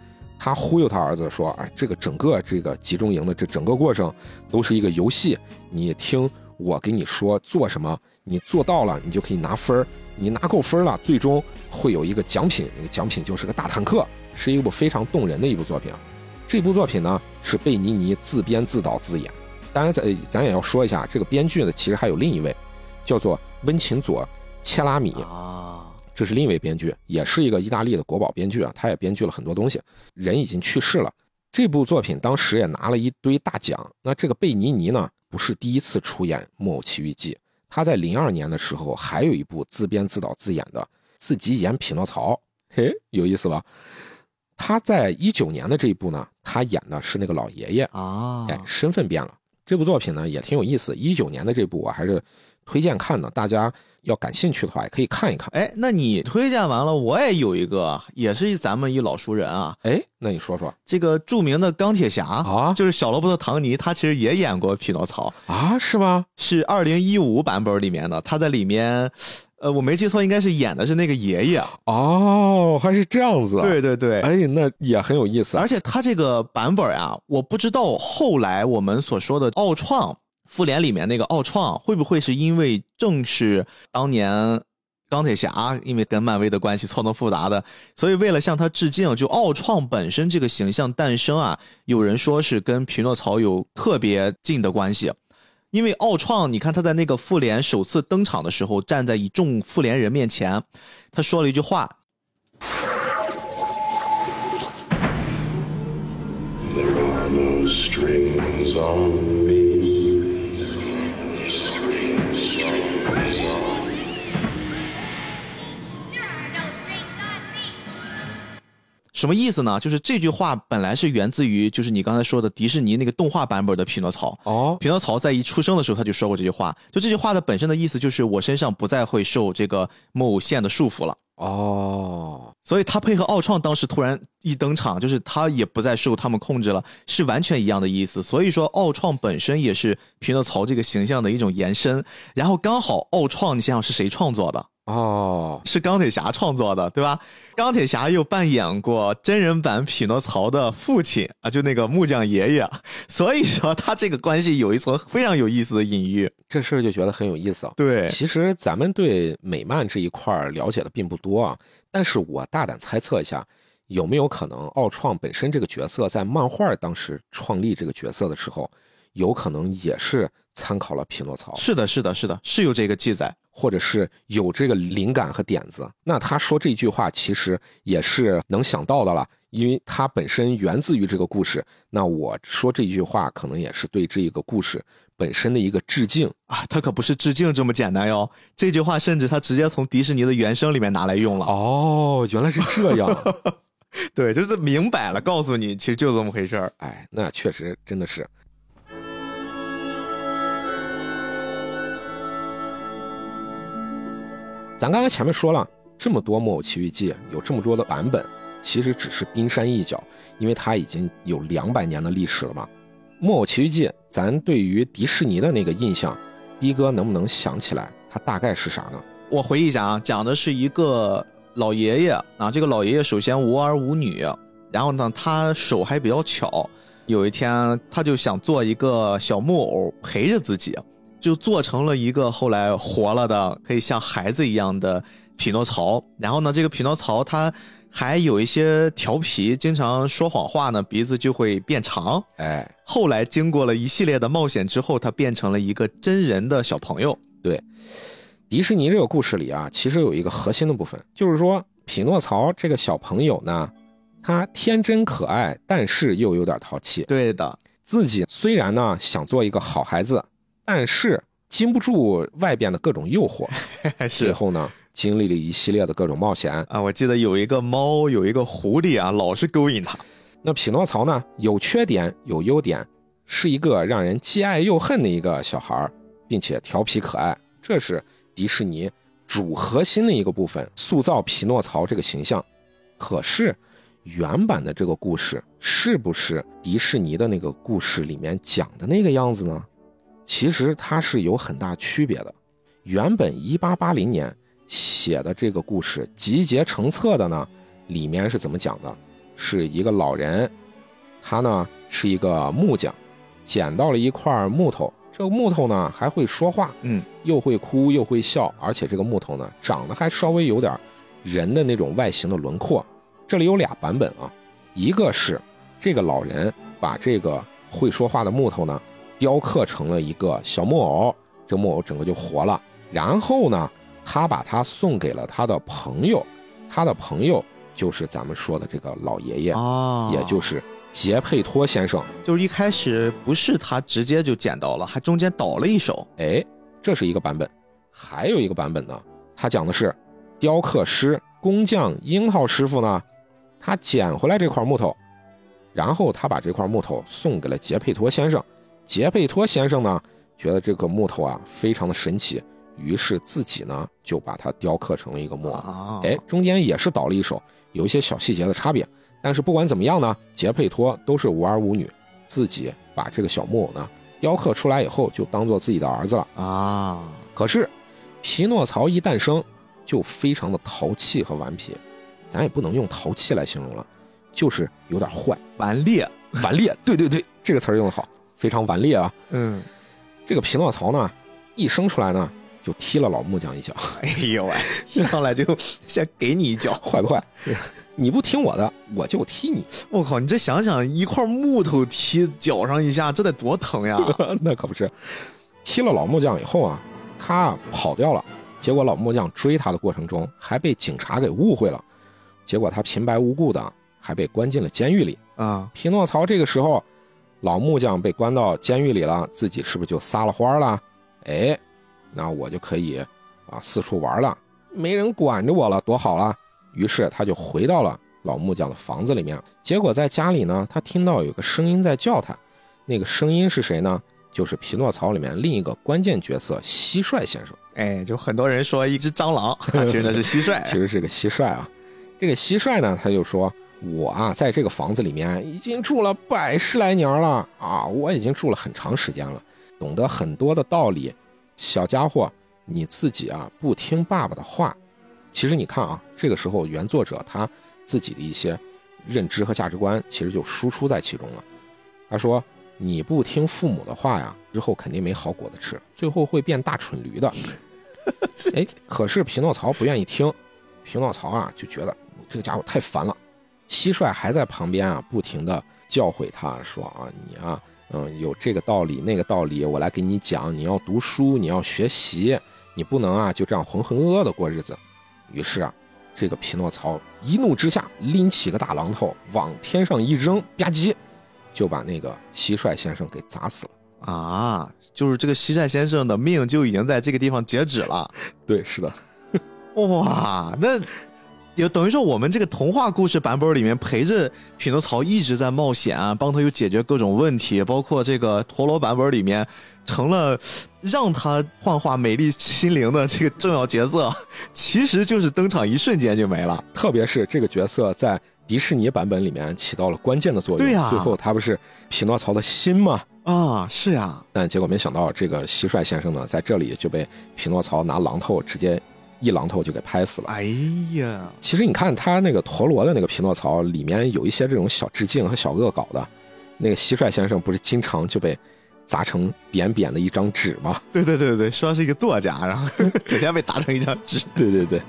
他忽悠他儿子说：“哎，这个整个这个集中营的这整个过程都是一个游戏，你听我给你说做什么，你做到了，你就可以拿分儿你拿够分儿了，最终会有一个奖品，那个奖品就是个大坦克，是一部非常动人的一部作品。这部作品呢是贝尼尼自编自导自演，当然咱咱也要说一下，这个编剧呢其实还有另一位，叫做温琴佐·切拉米。啊，这是另一位编剧，也是一个意大利的国宝编剧啊，他也编剧了很多东西，人已经去世了。这部作品当时也拿了一堆大奖。那这个贝尼尼呢，不是第一次出演《木偶奇遇记》，他在零二年的时候还有一部自编自导自演的，自己演匹诺曹，嘿，有意思吧？他在一九年的这一部呢，他演的是那个老爷爷啊，哎，身份变了。这部作品呢也挺有意思，一九年的这部我还是推荐看的，大家要感兴趣的话也可以看一看。哎，那你推荐完了，我也有一个，也是咱们一老熟人啊。哎，那你说说这个著名的钢铁侠啊，就是小罗伯特·唐尼，他其实也演过匹诺曹啊，是吗？是二零一五版本里面的，他在里面，呃，我没记错，应该是演的是那个爷爷哦，还是这样子。对对对，哎，那也很有意思。而且他这个版本啊，我不知道后来我们所说的奥创。复联里面那个奥创会不会是因为正是当年钢铁侠因为跟漫威的关系错综复杂的，所以为了向他致敬，就奥创本身这个形象诞生啊，有人说是跟匹诺曹有特别近的关系，因为奥创你看他在那个复联首次登场的时候，站在一众复联人面前，他说了一句话。什么意思呢？就是这句话本来是源自于，就是你刚才说的迪士尼那个动画版本的匹诺曹。哦，匹诺曹在一出生的时候他就说过这句话，就这句话的本身的意思就是我身上不再会受这个木偶线的束缚了。哦，所以他配合奥创当时突然一登场，就是他也不再受他们控制了，是完全一样的意思。所以说奥创本身也是匹诺曹这个形象的一种延伸。然后刚好奥创，你想想是谁创作的？哦，是钢铁侠创作的，对吧？钢铁侠又扮演过真人版匹诺曹的父亲啊，就那个木匠爷爷，所以说他这个关系有一层非常有意思的隐喻。这事儿就觉得很有意思啊。对，其实咱们对美漫这一块了解的并不多啊，但是我大胆猜测一下，有没有可能奥创本身这个角色在漫画当时创立这个角色的时候，有可能也是参考了匹诺曹？是的，是的，是的，是有这个记载。或者是有这个灵感和点子，那他说这句话其实也是能想到的了，因为他本身源自于这个故事。那我说这句话可能也是对这个故事本身的一个致敬啊，他可不是致敬这么简单哟。这句话甚至他直接从迪士尼的原声里面拿来用了。哦，原来是这样。对，就是明摆了告诉你，其实就这么回事儿。哎，那确实真的是。咱刚才前面说了这么多《木偶奇遇记》，有这么多的版本，其实只是冰山一角，因为它已经有两百年的历史了嘛。《木偶奇遇记》，咱对于迪士尼的那个印象，逼哥能不能想起来？它大概是啥呢？我回忆一下啊，讲的是一个老爷爷啊，这个老爷爷首先无儿无女，然后呢，他手还比较巧，有一天他就想做一个小木偶陪着自己。就做成了一个后来活了的，可以像孩子一样的匹诺曹。然后呢，这个匹诺曹他还有一些调皮，经常说谎话呢，鼻子就会变长。哎，后来经过了一系列的冒险之后，他变成了一个真人的小朋友。对，迪士尼这个故事里啊，其实有一个核心的部分，就是说匹诺曹这个小朋友呢，他天真可爱，但是又有点淘气。对的，自己虽然呢想做一个好孩子。但是经不住外边的各种诱惑，最后呢，经历了一系列的各种冒险啊！我记得有一个猫，有一个狐狸啊，老是勾引他。那匹诺曹呢，有缺点有优点，是一个让人既爱又恨的一个小孩并且调皮可爱，这是迪士尼主核心的一个部分，塑造匹诺曹这个形象。可是原版的这个故事是不是迪士尼的那个故事里面讲的那个样子呢？其实它是有很大区别的。原本一八八零年写的这个故事集结成册的呢，里面是怎么讲的？是一个老人，他呢是一个木匠，捡到了一块木头，这个木头呢还会说话，嗯，又会哭又会笑，而且这个木头呢长得还稍微有点人的那种外形的轮廓。这里有俩版本啊，一个是这个老人把这个会说话的木头呢。雕刻成了一个小木偶，这木偶整个就活了。然后呢，他把它送给了他的朋友，他的朋友就是咱们说的这个老爷爷，也就是杰佩托先生。就是一开始不是他直接就捡到了，还中间倒了一手。哎，这是一个版本，还有一个版本呢，他讲的是雕刻师工匠樱桃师傅呢，他捡回来这块木头，然后他把这块木头送给了杰佩托先生。杰佩托先生呢，觉得这个木头啊非常的神奇，于是自己呢就把它雕刻成了一个木偶。啊，哎，中间也是倒了一手，有一些小细节的差别。但是不管怎么样呢，杰佩托都是无儿无女，自己把这个小木偶呢雕刻出来以后，就当做自己的儿子了。啊，可是，匹诺曹一诞生就非常的淘气和顽皮，咱也不能用淘气来形容了，就是有点坏、顽劣。顽劣。对对对，这个词儿用得好，非常顽劣啊。嗯，这个匹诺曹呢，一生出来呢就踢了老木匠一脚，哎呦喂，上来就先给你一脚，坏不坏？你不听我的，我就踢你。我靠，你这想想，一块木头踢脚上一下，这得多疼呀！那可不是，踢了老木匠以后啊，他跑掉了。结果老木匠追他的过程中，还被警察给误会了。结果他平白无故的还被关进了监狱里。啊，匹诺曹这个时候，老木匠被关到监狱里了，自己是不是就撒了欢了？哎，那我就可以啊四处玩了，没人管着我了，多好啊！于是他就回到了老木匠的房子里面。结果在家里呢，他听到有个声音在叫他，那个声音是谁呢？就是匹诺曹里面另一个关键角色蟋蟀先生。哎，就很多人说一只蟑螂，其实那是蟋蟀。其实是个蟋蟀啊。这个蟋蟀呢，他就说：“我啊，在这个房子里面已经住了百十来年了啊，我已经住了很长时间了，懂得很多的道理。小家伙，你自己啊不听爸爸的话。其实你看啊，这个时候原作者他自己的一些认知和价值观，其实就输出在其中了。他说：你不听父母的话呀，之后肯定没好果子吃，最后会变大蠢驴的。哎，可是匹诺曹不愿意听，匹诺曹啊就觉得这个家伙太烦了。蟋蟀还在旁边啊，不停的教诲他说啊，你啊，嗯，有这个道理那个道理，我来给你讲，你要读书，你要学习，你不能啊就这样浑浑噩噩的过日子。于是啊，这个匹诺曹一怒之下拎起个大榔头往天上一扔，吧唧，就把那个蟋蟀先生给砸死了。啊，就是这个蟋蟀先生的命就已经在这个地方截止了。对，是的，哇，那也等于说我们这个童话故事版本里面陪着匹诺曹一直在冒险啊，帮他又解决各种问题，包括这个陀螺版本里面成了让他幻化美丽心灵的这个重要角色，其实就是登场一瞬间就没了。特别是这个角色在迪士尼版本里面起到了关键的作用。对呀最后他不是匹诺曹的心吗？啊，是呀，但结果没想到，这个蟋蟀先生呢，在这里就被匹诺曹拿榔头直接一榔头就给拍死了。哎呀，其实你看他那个陀螺的那个匹诺曹里面有一些这种小致敬和小恶搞的，那个蟋蟀先生不是经常就被砸成扁扁的一张纸吗？对对对对，说是一个作家，然后 整天被打成一张纸。对对对，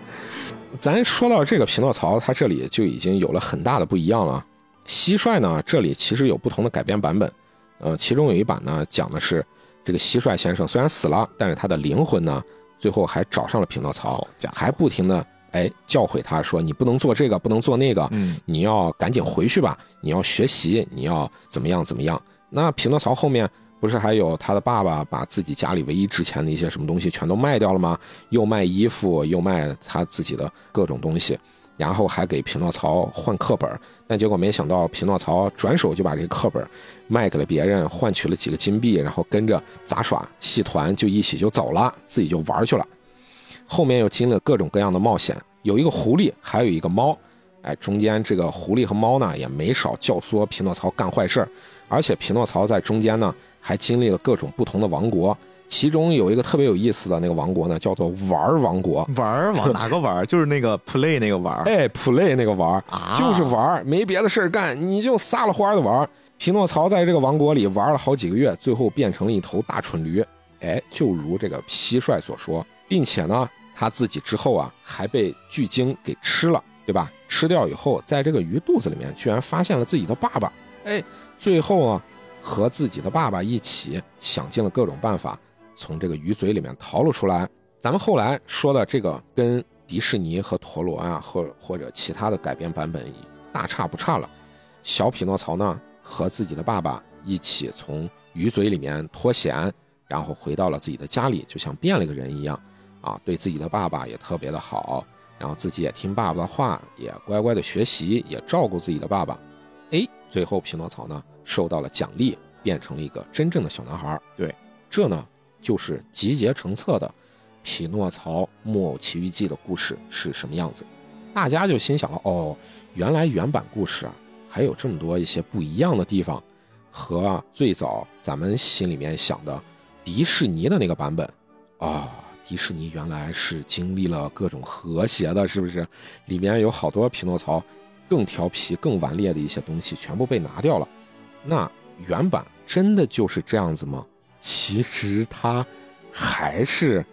咱说到这个匹诺曹，他这里就已经有了很大的不一样了。蟋蟀呢，这里其实有不同的改编版本，呃，其中有一版呢讲的是这个蟋蟀先生虽然死了，但是他的灵魂呢，最后还找上了匹诺曹还不停的哎教诲他说你不能做这个，不能做那个，嗯，你要赶紧回去吧，你要学习，你要怎么样怎么样。那匹诺曹后面不是还有他的爸爸把自己家里唯一值钱的一些什么东西全都卖掉了吗？又卖衣服，又卖他自己的各种东西，然后还给匹诺曹换课本，但结果没想到匹诺曹转手就把这个课本卖给了别人，换取了几个金币，然后跟着杂耍戏团就一起就走了，自己就玩去了。后面又经历了各种各样的冒险，有一个狐狸，还有一个猫，哎，中间这个狐狸和猫呢也没少教唆匹诺曹干坏事，而且匹诺曹在中间呢还经历了各种不同的王国，其中有一个特别有意思的那个王国呢，叫做玩儿王国。玩儿玩哪个玩儿？就是那个 play 那个玩儿哎，play 那个玩儿啊就是玩儿，没别的事儿干，你就撒了欢儿的玩儿。匹诺曹在这个王国里玩了好几个月，最后变成了一头大蠢驴。哎，就如这个蟋蟀所说，并且呢，他自己之后啊还被巨鲸给吃了，对吧？吃掉以后，在这个鱼肚子里面居然发现了自己的爸爸。哎，最后啊，和自己的爸爸一起想尽了各种办法，从这个鱼嘴里面逃了出来。咱们后来说的这个跟迪士尼和陀螺啊，或或者其他的改编版本大差不差了。小匹诺曹呢，和自己的爸爸一起从鱼嘴里面脱险，然后回到了自己的家里，就像变了个人一样，啊，对自己的爸爸也特别的好，然后自己也听爸爸的话，也乖乖的学习，也照顾自己的爸爸。哎，最后匹诺曹呢受到了奖励，变成了一个真正的小男孩。对，这呢就是集结成册的《匹诺曹木偶奇遇记》的故事是什么样子。大家就心想了，哦，原来原版故事啊还有这么多一些不一样的地方，和最早咱们心里面想的迪士尼的那个版本啊，迪士尼原来是经历了各种和谐的，是不是？里面有好多匹诺曹。更调皮、更顽劣的一些东西全部被拿掉了，那原版真的就是这样子吗？其实它还是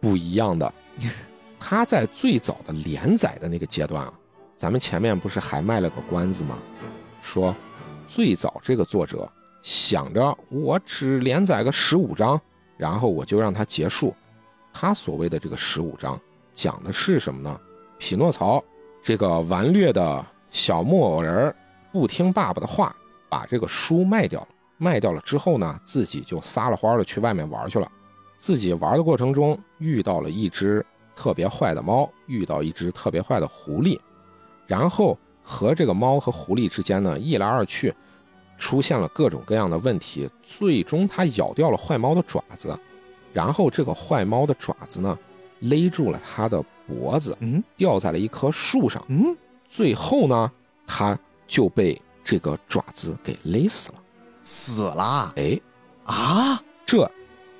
不一样的。它在最早的连载的那个阶段啊，咱们前面不是还卖了个关子吗？说最早这个作者想着我只连载个十五章，然后我就让它结束。他所谓的这个十五章讲的是什么呢？匹诺曹。这个顽劣的小木偶人不听爸爸的话，把这个书卖掉了。卖掉了之后呢，自己就撒了欢的去外面玩去了。自己玩的过程中遇到了一只特别坏的猫，遇到一只特别坏的狐狸，然后和这个猫和狐狸之间呢一来二去，出现了各种各样的问题。最终它咬掉了坏猫的爪子，然后这个坏猫的爪子呢勒住了它的。脖子嗯掉在了一棵树上嗯，最后呢，他就被这个爪子给勒死了，死了。哎。啊，这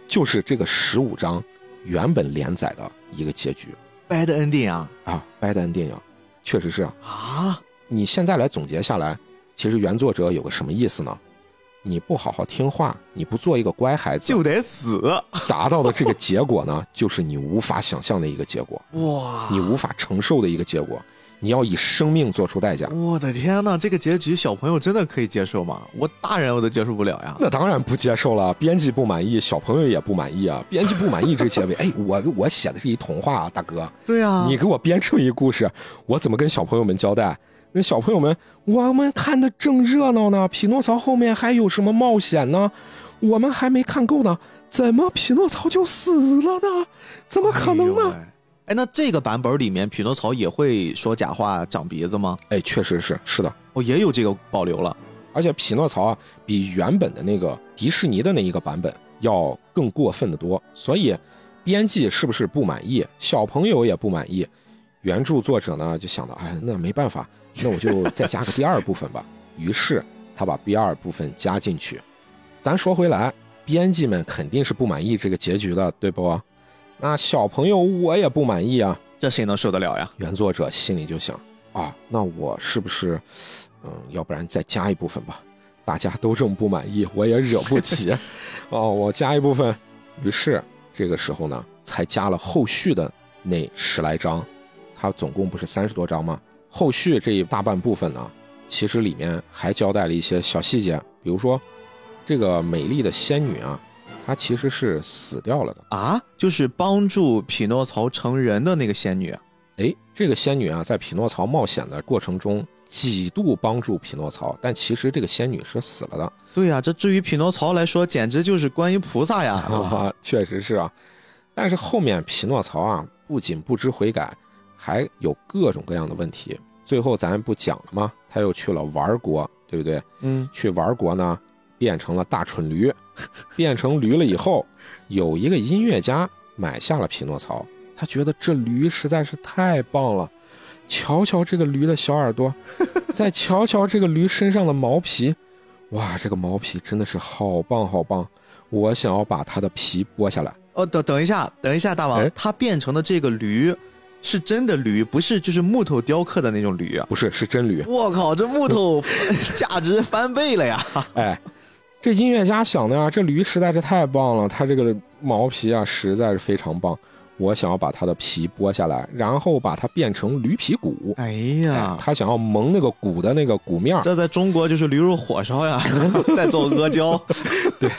就是这个十五章原本连载的一个结局，bad ending 啊。啊，bad ending 确实是啊，你现在来总结下来，其实原作者有个什么意思呢？你不好好听话，你不做一个乖孩子，就得死。达到的这个结果呢，就是你无法想象的一个结果，哇，你无法承受的一个结果，你要以生命做出代价。我的天哪，这个结局小朋友真的可以接受吗？我大人我都接受不了呀。那当然不接受了，编辑不满意，小朋友也不满意啊。编辑不满意这结尾，哎，我我写的是一童话啊，大哥。对呀，你给我编这么一故事，我怎么跟小朋友们交代？那小朋友们，我们看的正热闹呢，匹诺曹后面还有什么冒险呢？我们还没看够呢，怎么匹诺曹就死了呢？怎么可能呢？哎，那这个版本里面，匹诺曹也会说假话、长鼻子吗？哎，确实是，是的，哦，也有这个保留了。而且匹诺曹啊，比原本的那个迪士尼的那一个版本要更过分的多，所以编辑是不是不满意？小朋友也不满意，原著作者呢就想到，哎，那没办法。那我就再加个第二部分吧。于是他把第二部分加进去。咱说回来，编辑们肯定是不满意这个结局的，对不？那小朋友我也不满意啊，这谁能受得了呀？原作者心里就想啊，那我是不是，嗯，要不然再加一部分吧？大家都这么不满意，我也惹不起。哦，我加一部分。于是这个时候呢，才加了后续的那十来章。它总共不是三十多章吗？后续这一大半部分呢，其实里面还交代了一些小细节，比如说，这个美丽的仙女啊，她其实是死掉了的啊，就是帮助匹诺曹成人的那个仙女。哎，这个仙女啊，在匹诺曹冒险的过程中几度帮助匹诺曹，但其实这个仙女是死了的。对呀，这至于匹诺曹来说，简直就是观音菩萨呀！确实是啊，但是后面匹诺曹啊，不仅不知悔改。还有各种各样的问题，最后咱不讲了吗？他又去了玩国，对不对？嗯，去玩国呢，变成了大蠢驴，变成驴了以后，有一个音乐家买下了匹诺曹，他觉得这驴实在是太棒了，瞧瞧这个驴的小耳朵，再瞧瞧这个驴身上的毛皮，哇，这个毛皮真的是好棒好棒，我想要把它的皮剥下来。哦，等等一下，等一下，大王，他变成的这个驴。是真的驴，不是就是木头雕刻的那种驴啊，不是，是真驴。我靠，这木头 价值翻倍了呀！哎，这音乐家想的呀，这驴实在是太棒了，它这个毛皮啊实在是非常棒，我想要把它的皮剥下来，然后把它变成驴皮骨。哎呀，他想要蒙那个骨的那个骨面。这在中国就是驴肉火烧呀，在做阿胶。对，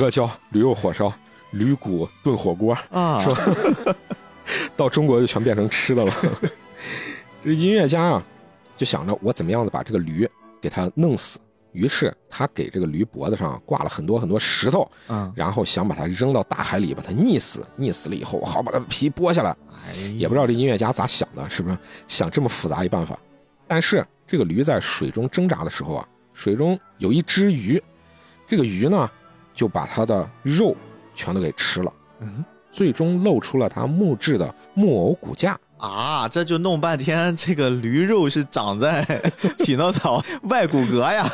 阿胶驴肉火烧，驴骨炖火锅啊，是吧？到中国就全变成吃的了。这音乐家啊，就想着我怎么样的把这个驴给它弄死，于是他给这个驴脖子上挂了很多很多石头，嗯，然后想把它扔到大海里，把它溺死。溺死了以后，好把它皮剥下来。哎，也不知道这音乐家咋想的，是不是想这么复杂一办法？但是这个驴在水中挣扎的时候啊，水中有一只鱼，这个鱼呢就把它的肉全都给吃了，嗯最终露出了它木质的木偶骨架。啊，这就弄半天，这个驴肉是长在 匹诺曹外骨骼呀。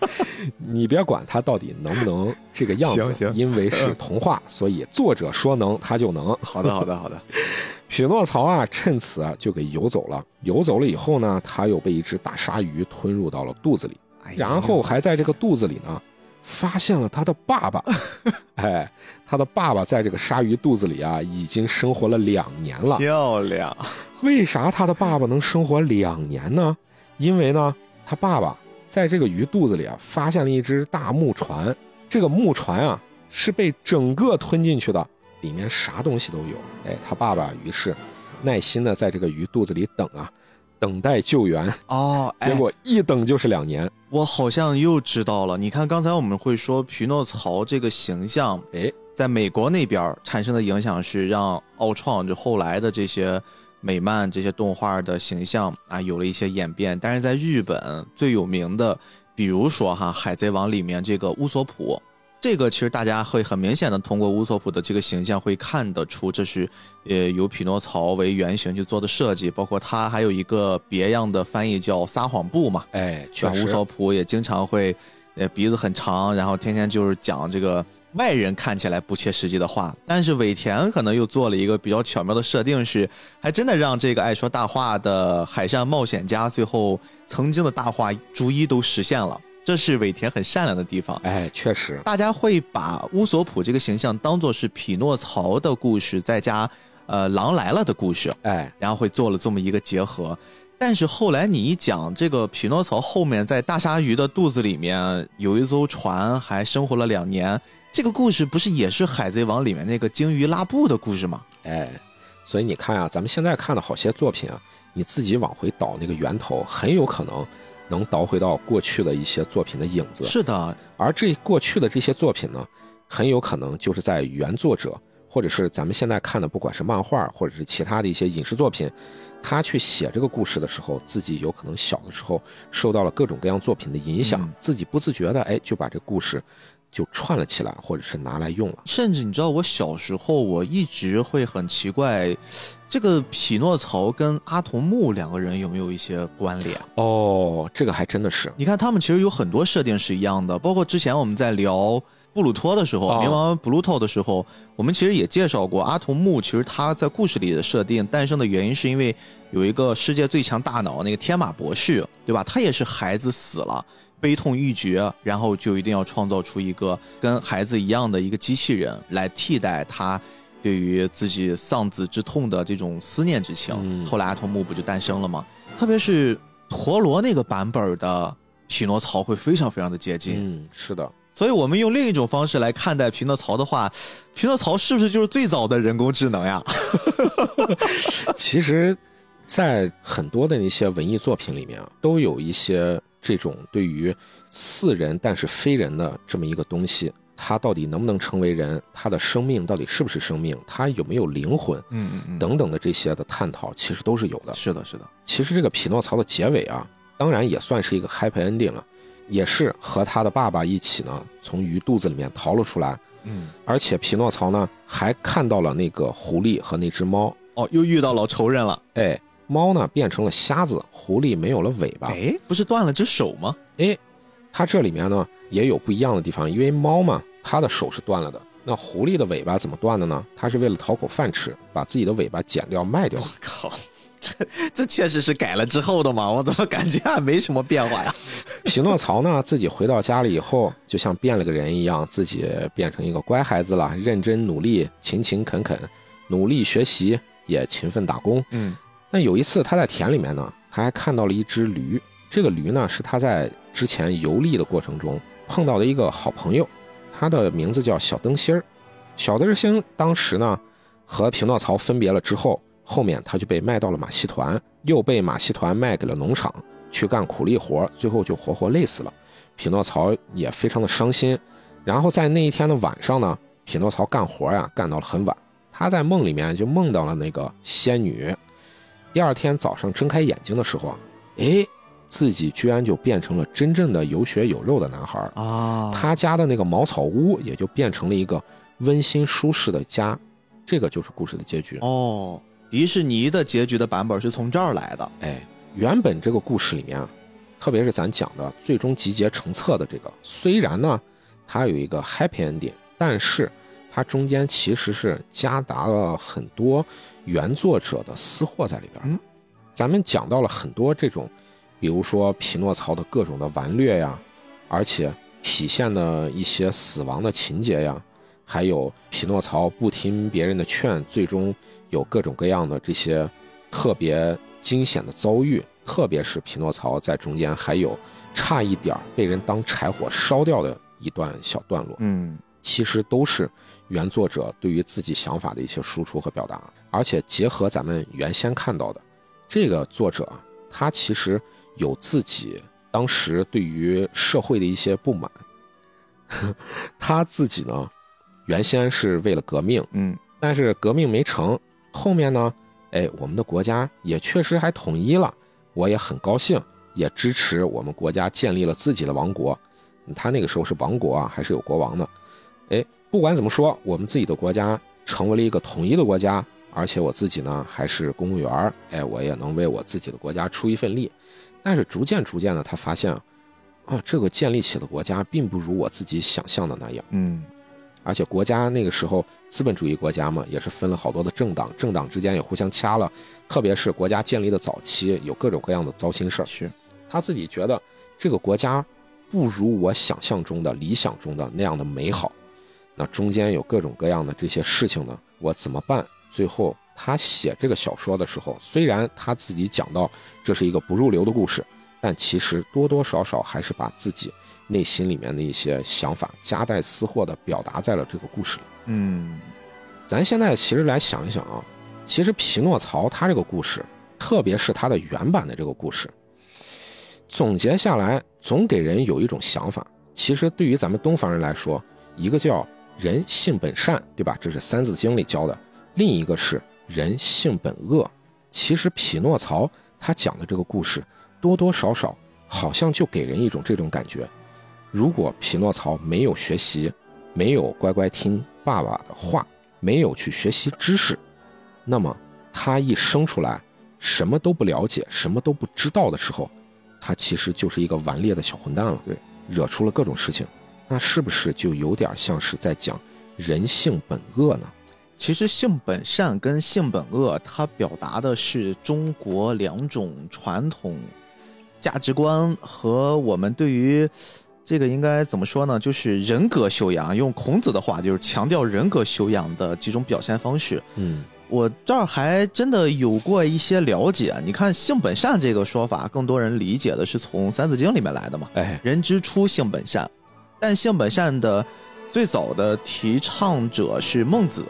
你别管它到底能不能这个样子，行行因为是童话，所以作者说能，它就能。好的，好的，好的。匹诺曹啊，趁此啊就给游走了。游走了以后呢，他又被一只大鲨鱼吞入到了肚子里。然后还在这个肚子里呢，发现了他的爸爸。哎，他的爸爸在这个鲨鱼肚子里啊，已经生活了两年了。漂亮，为啥他的爸爸能生活两年呢？因为呢，他爸爸在这个鱼肚子里啊，发现了一只大木船。这个木船啊，是被整个吞进去的，里面啥东西都有。哎，他爸爸于是耐心的在这个鱼肚子里等啊，等待救援。哦，哎结果一等就是两年。我好像又知道了。你看，刚才我们会说匹诺曹这个形象，哎，在美国那边产生的影响是让奥创就后来的这些美漫这些动画的形象啊有了一些演变。但是在日本最有名的，比如说哈《海贼王》里面这个乌索普。这个其实大家会很明显的通过乌索普的这个形象会看得出，这是呃由匹诺曹为原型去做的设计，包括他还有一个别样的翻译叫撒谎布嘛，哎，确实乌索普也经常会，呃，鼻子很长，然后天天就是讲这个外人看起来不切实际的话。但是尾田可能又做了一个比较巧妙的设定，是还真的让这个爱说大话的海上冒险家最后曾经的大话逐一都实现了。这是尾田很善良的地方。哎，确实，大家会把乌索普这个形象当做是匹诺曹的故事，再加呃狼来了的故事，哎，然后会做了这么一个结合。但是后来你一讲这个匹诺曹后面在大鲨鱼的肚子里面有一艘船，还生活了两年，这个故事不是也是《海贼王》里面那个鲸鱼拉布的故事吗？哎，所以你看啊，咱们现在看的好些作品啊，你自己往回倒那个源头，很有可能能倒回到过去的一些作品的影子。是的，而这过去的这些作品呢，很有可能就是在原作者，或者是咱们现在看的，不管是漫画或者是其他的一些影视作品，他去写这个故事的时候，自己有可能小的时候受到了各种各样作品的影响，嗯自己不自觉的哎就把这故事就串了起来，或者是拿来用了。甚至你知道，我小时候我一直会很奇怪，这个匹诺曹跟阿童木两个人有没有一些关联？哦，这个还真的是，你看，他们其实有很多设定是一样的，包括之前我们在聊布鲁托的时候，哦冥王 Bluto 的时候，我们其实也介绍过阿童木，其实他在故事里的设定诞生的原因，是因为有一个世界最强大脑那个天马博士，对吧？他也是孩子死了。悲痛欲绝，然后就一定要创造出一个跟孩子一样的一个机器人来替代他对于自己丧子之痛的这种思念之情。嗯后来阿童木不就诞生了吗？特别是陀螺那个版本的匹诺曹会非常非常的接近，嗯，是的，所以我们用另一种方式来看待匹诺曹的话，匹诺曹是不是就是最早的人工智能呀？其实，在很多的那些文艺作品里面啊，都有一些这种对于似人但是非人的这么一个东西，它到底能不能成为人？它的生命到底是不是生命？它有没有灵魂？嗯嗯嗯，等等的这些的探讨，其实都是有的。是的，是的，其实这个匹诺曹的结尾啊，当然也算是一个 happy ending 了，也是和他的爸爸一起呢，从鱼肚子里面逃了出来。嗯，而且匹诺曹呢，还看到了那个狐狸和那只猫。哦，又遇到老仇人了。哎，猫呢变成了瞎子，狐狸没有了尾巴。哎，不是断了只手吗？哎，它这里面呢也有不一样的地方，因为猫嘛，它的手是断了的。那狐狸的尾巴怎么断的呢？它是为了讨口饭吃，把自己的尾巴剪掉卖掉我。靠，这这确实是改了之后的嘛？我怎么感觉还没什么变化呀？匹诺曹呢，自己回到家里以后，就像变了个人一样，自己变成一个乖孩子了，认真努力，勤勤恳恳，努力学习，也勤奋打工。嗯那有一次他在田里面呢，他还看到了一只驴。这个驴呢，是他在之前游历的过程中碰到的一个好朋友，他的名字叫小灯芯儿。小灯芯当时呢和匹诺曹分别了之后，后面他就被卖到了马戏团，又被马戏团卖给了农场去干苦力活，最后就活活累死了。匹诺曹也非常的伤心。然后在那一天的晚上呢，匹诺曹干活呀干到了很晚，他在梦里面就梦到了那个仙女。第二天早上睁开眼睛的时候啊，哎，自己居然就变成了真正的有血有肉的男孩啊！他家的那个茅草屋也就变成了一个温馨舒适的家。这个就是故事的结局哦。迪士尼的结局的版本是从这儿来的。哎，原本这个故事里面啊，特别是咱讲的最终集结成册的这个，虽然呢它有一个 happy ending，但是它中间其实是夹杂了很多原作者的私货在里边。嗯，咱们讲到了很多这种，比如说匹诺曹的各种的顽劣呀，而且体现的一些死亡的情节呀。还有匹诺曹不听别人的劝，最终有各种各样的这些特别惊险的遭遇，特别是匹诺曹在中间还有差一点被人当柴火烧掉的一段小段落。嗯，其实都是原作者对于自己想法的一些输出和表达，而且结合咱们原先看到的，这个作者他其实有自己当时对于社会的一些不满，他自己呢。原先是为了革命，嗯，但是革命没成，后面呢，哎，我们的国家也确实还统一了，我也很高兴，也支持我们国家建立了自己的王国。他那个时候是王国啊，还是有国王的？哎，不管怎么说，我们自己的国家成为了一个统一的国家，而且我自己呢还是公务员，哎，我也能为我自己的国家出一份力。但是逐渐逐渐的，他发现，啊，这个建立起的国家并不如我自己想象的那样，嗯。而且国家那个时候资本主义国家嘛，也是分了好多的政党，政党之间也互相掐了。特别是国家建立的早期，有各种各样的糟心事儿。是，他自己觉得这个国家不如我想象中的、理想中的那样的美好。那中间有各种各样的这些事情呢，我怎么办？最后他写这个小说的时候，虽然他自己讲到这是一个不入流的故事，但其实多多少少还是把自己。内心里面的一些想法，夹带私货的表达在了这个故事里。嗯，咱现在其实来想一想啊，其实匹诺曹他这个故事，特别是他的原版的这个故事，总结下来总给人有一种想法。其实对于咱们东方人来说，一个叫人性本善，对吧？这是《三字经》里教的；另一个是人性本恶。其实匹诺曹他讲的这个故事，多多少少好像就给人一种这种感觉。如果匹诺曹没有学习，没有乖乖听爸爸的话，没有去学习知识，那么他一生出来什么都不了解，什么都不知道的时候，他其实就是一个顽劣的小混蛋了。对，惹出了各种事情，那是不是就有点像是在讲人性本恶呢？其实性本善跟性本恶，它表达的是中国两种传统价值观和我们对于。这个应该怎么说呢？就是人格修养，用孔子的话，就是强调人格修养的几种表现方式。嗯，我这儿还真的有过一些了解。你看“性本善”这个说法，更多人理解的是从《三字经》里面来的嘛？哎，人之初，性本善。但性本善的最早的提倡者是孟子。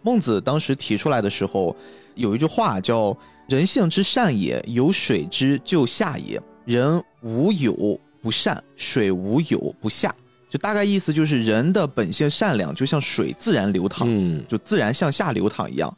孟子当时提出来的时候，有一句话叫“人性之善也，有水之就下也。人无有。”不善水无有不下，就大概意思就是人的本性善良，就像水自然流淌，嗯，就自然向下流淌一样。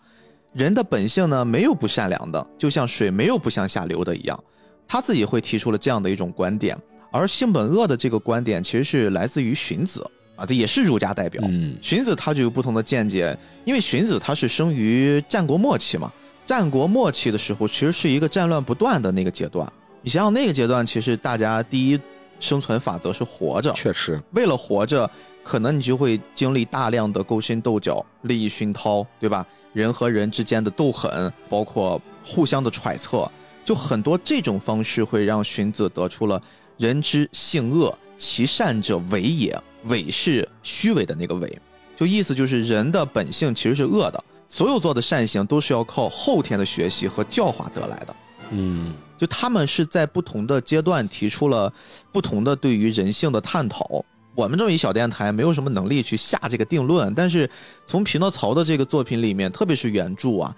人的本性呢，没有不善良的，就像水没有不向下流的一样。他自己会提出了这样的一种观点，而性本恶的这个观点其实是来自于荀子啊，这也是儒家代表。嗯，荀子他就有不同的见解，因为荀子他是生于战国末期嘛，战国末期的时候其实是一个战乱不断的那个阶段。你想想那个阶段，其实大家第一。生存法则是活着，确实，为了活着，可能你就会经历大量的勾心斗角、利益熏陶，对吧？人和人之间的斗狠，包括互相的揣测，就很多这种方式会让荀子得出了“人之性恶，其善者伪也”，伪是虚伪的那个伪，就意思就是人的本性其实是恶的，所有做的善行都是要靠后天的学习和教化得来的。嗯。就他们是在不同的阶段提出了不同的对于人性的探讨。我们这么一小电台没有什么能力去下这个定论，但是从匹诺曹的这个作品里面，特别是原著啊，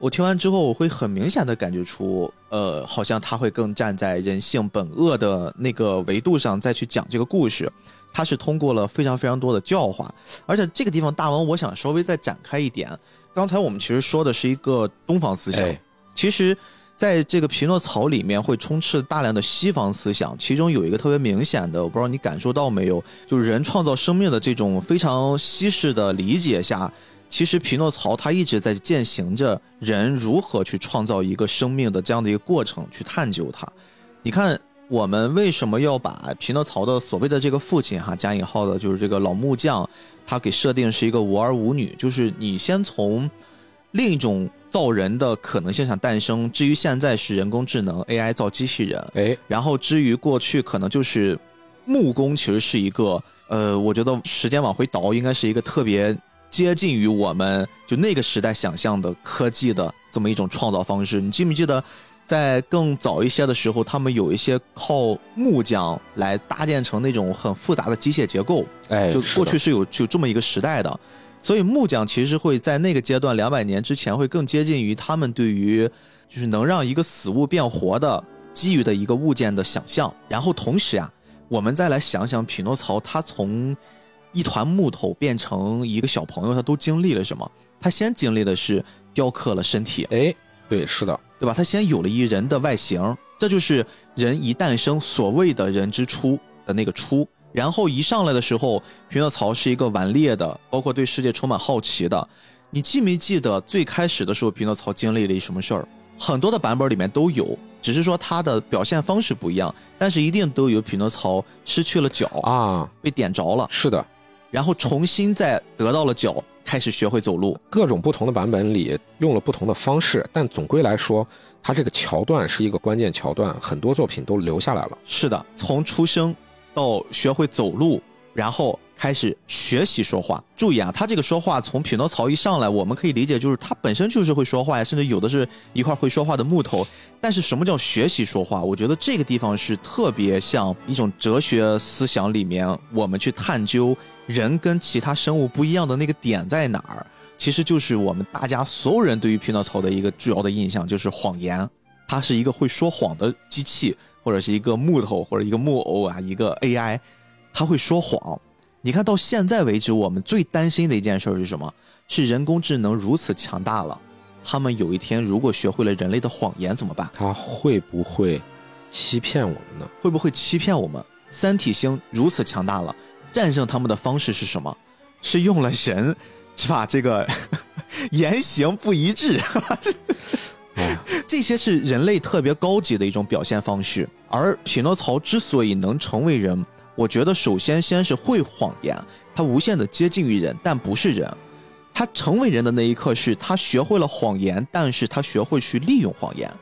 我听完之后，我会很明显的感觉出，呃，好像他会更站在人性本恶的那个维度上再去讲这个故事。他是通过了非常非常多的教化，而且这个地方大王，我想稍微再展开一点。刚才我们其实说的是一个东方思想，其实在这个匹诺曹里面会充斥大量的西方思想，其中有一个特别明显的，我不知道你感受到没有，就是人创造生命的这种非常西式的理解下。其实匹诺曹他一直在践行着人如何去创造一个生命的这样的一个过程，去探究它。你看，我们为什么要把匹诺曹的所谓的这个父亲哈加引号的，就是这个老木匠，他给设定是一个无儿无女，就是你先从另一种造人的可能性上诞生。至于现在是人工智能 AI 造机器人，哎，然后至于过去可能就是木工，其实是一个呃，我觉得时间往回倒，应该是一个特别。接近于我们就那个时代想象的科技的这么一种创造方式，你记不记得，在更早一些的时候，他们有一些靠木匠来搭建成那种很复杂的机械结构，哎，就过去是有有这么一个时代的，所以木匠其实会在那个阶段两百年之前会更接近于他们对于就是能让一个死物变活的基于的一个物件的想象，然后同时啊，我们再来想想匹诺曹他从。一团木头变成一个小朋友，他都经历了什么？他先经历的是雕刻了身体，哎，对，是的，对吧？他先有了一人的外形，这就是人一诞生所谓的人之初的那个初。然后一上来的时候，匹诺曹是一个顽劣的，包括对世界充满好奇的。你记没记得最开始的时候，匹诺曹经历了一什么事儿？很多的版本里面都有，只是说他的表现方式不一样，但是一定都有匹诺曹失去了脚啊，被点着了。是的。然后重新再得到了脚，开始学会走路。各种不同的版本里用了不同的方式，但总归来说，它这个桥段是一个关键桥段，很多作品都留下来了。是的，从出生到学会走路，然后。开始学习说话，注意啊，他这个说话从匹诺曹一上来，我们可以理解就是他本身就是会说话呀，甚至有的是一块会说话的木头。但是什么叫学习说话？我觉得这个地方是特别像一种哲学思想里面，我们去探究人跟其他生物不一样的那个点在哪儿。其实就是我们大家所有人对于匹诺曹的一个主要的印象就是谎言，他是一个会说谎的机器，或者是一个木头或者一个木偶啊，一个 AI，他会说谎。你看到现在为止，我们最担心的一件事是什么？是人工智能如此强大了，他们有一天如果学会了人类的谎言怎么办？他会不会欺骗我们呢？会不会欺骗我们？三体星如此强大了，战胜他们的方式是什么？是用了人，是吧？这个 言行不一致，这些是人类特别高级的一种表现方式。而匹诺曹之所以能成为人。我觉得首先先是会谎言，他无限的接近于人，但不是人。他成为人的那一刻是他学会了谎言，但是他学会去利用谎言。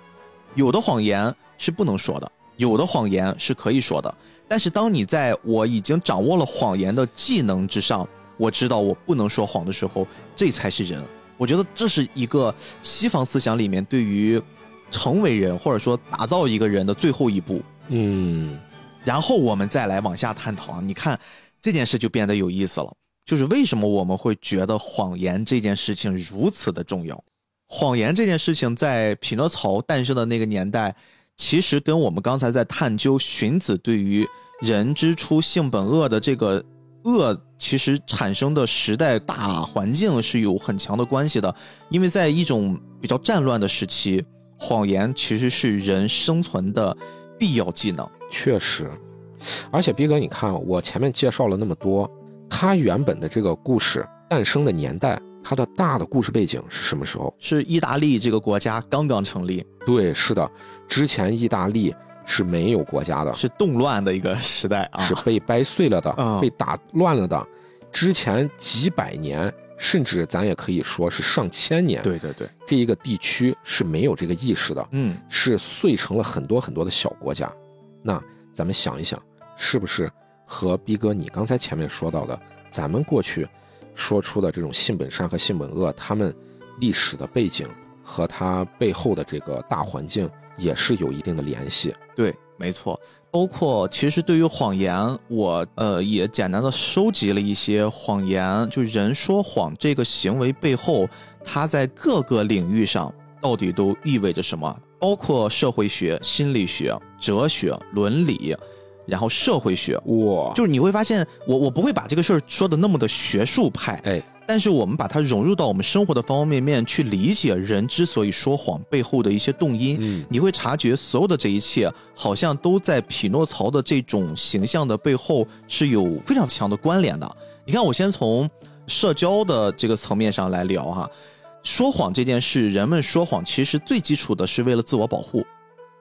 有的谎言是不能说的，有的谎言是可以说的。但是当你在我已经掌握了谎言的技能之上，我知道我不能说谎的时候，这才是人。我觉得这是一个西方思想里面对于成为人或者说打造一个人的最后一步。嗯。然后我们再来往下探讨啊，你看这件事就变得有意思了。就是为什么我们会觉得谎言这件事情如此的重要？谎言这件事情在匹诺曹诞生的那个年代，其实跟我们刚才在探究荀子对于人之初性本恶的这个恶，其实产生的时代大环境是有很强的关系的。因为在一种比较战乱的时期，谎言其实是人生存的必要技能。确实，而且逼哥，你看我前面介绍了那么多，它原本的这个故事诞生的年代，它的大的故事背景是什么时候？是意大利这个国家刚刚成立。对，是的，之前意大利是没有国家的，是动乱的一个时代啊，是被掰碎了的，被打乱了的。之前几百年，甚至咱也可以说是上千年，对对对，这一个地区是没有这个意识的，嗯，是碎成了很多很多的小国家。那咱们想一想，是不是和逼哥你刚才前面说到的，咱们过去说出的这种性本善和性本恶，他们历史的背景和他背后的这个大环境也是有一定的联系？对，没错。包括其实对于谎言，我呃也简单的收集了一些谎言，就人说谎这个行为背后，它在各个领域上到底都意味着什么？包括社会学、心理学、哲学、伦理，然后社会学，哇，就是你会发现，我我不会把这个事儿说的那么的学术派，哎，但是我们把它融入到我们生活的方方面面去理解人之所以说谎背后的一些动因，嗯，你会察觉所有的这一切好像都在匹诺曹的这种形象的背后是有非常强的关联的。你看，我先从社交的这个层面上来聊哈，说谎这件事，人们说谎其实最基础的是为了自我保护，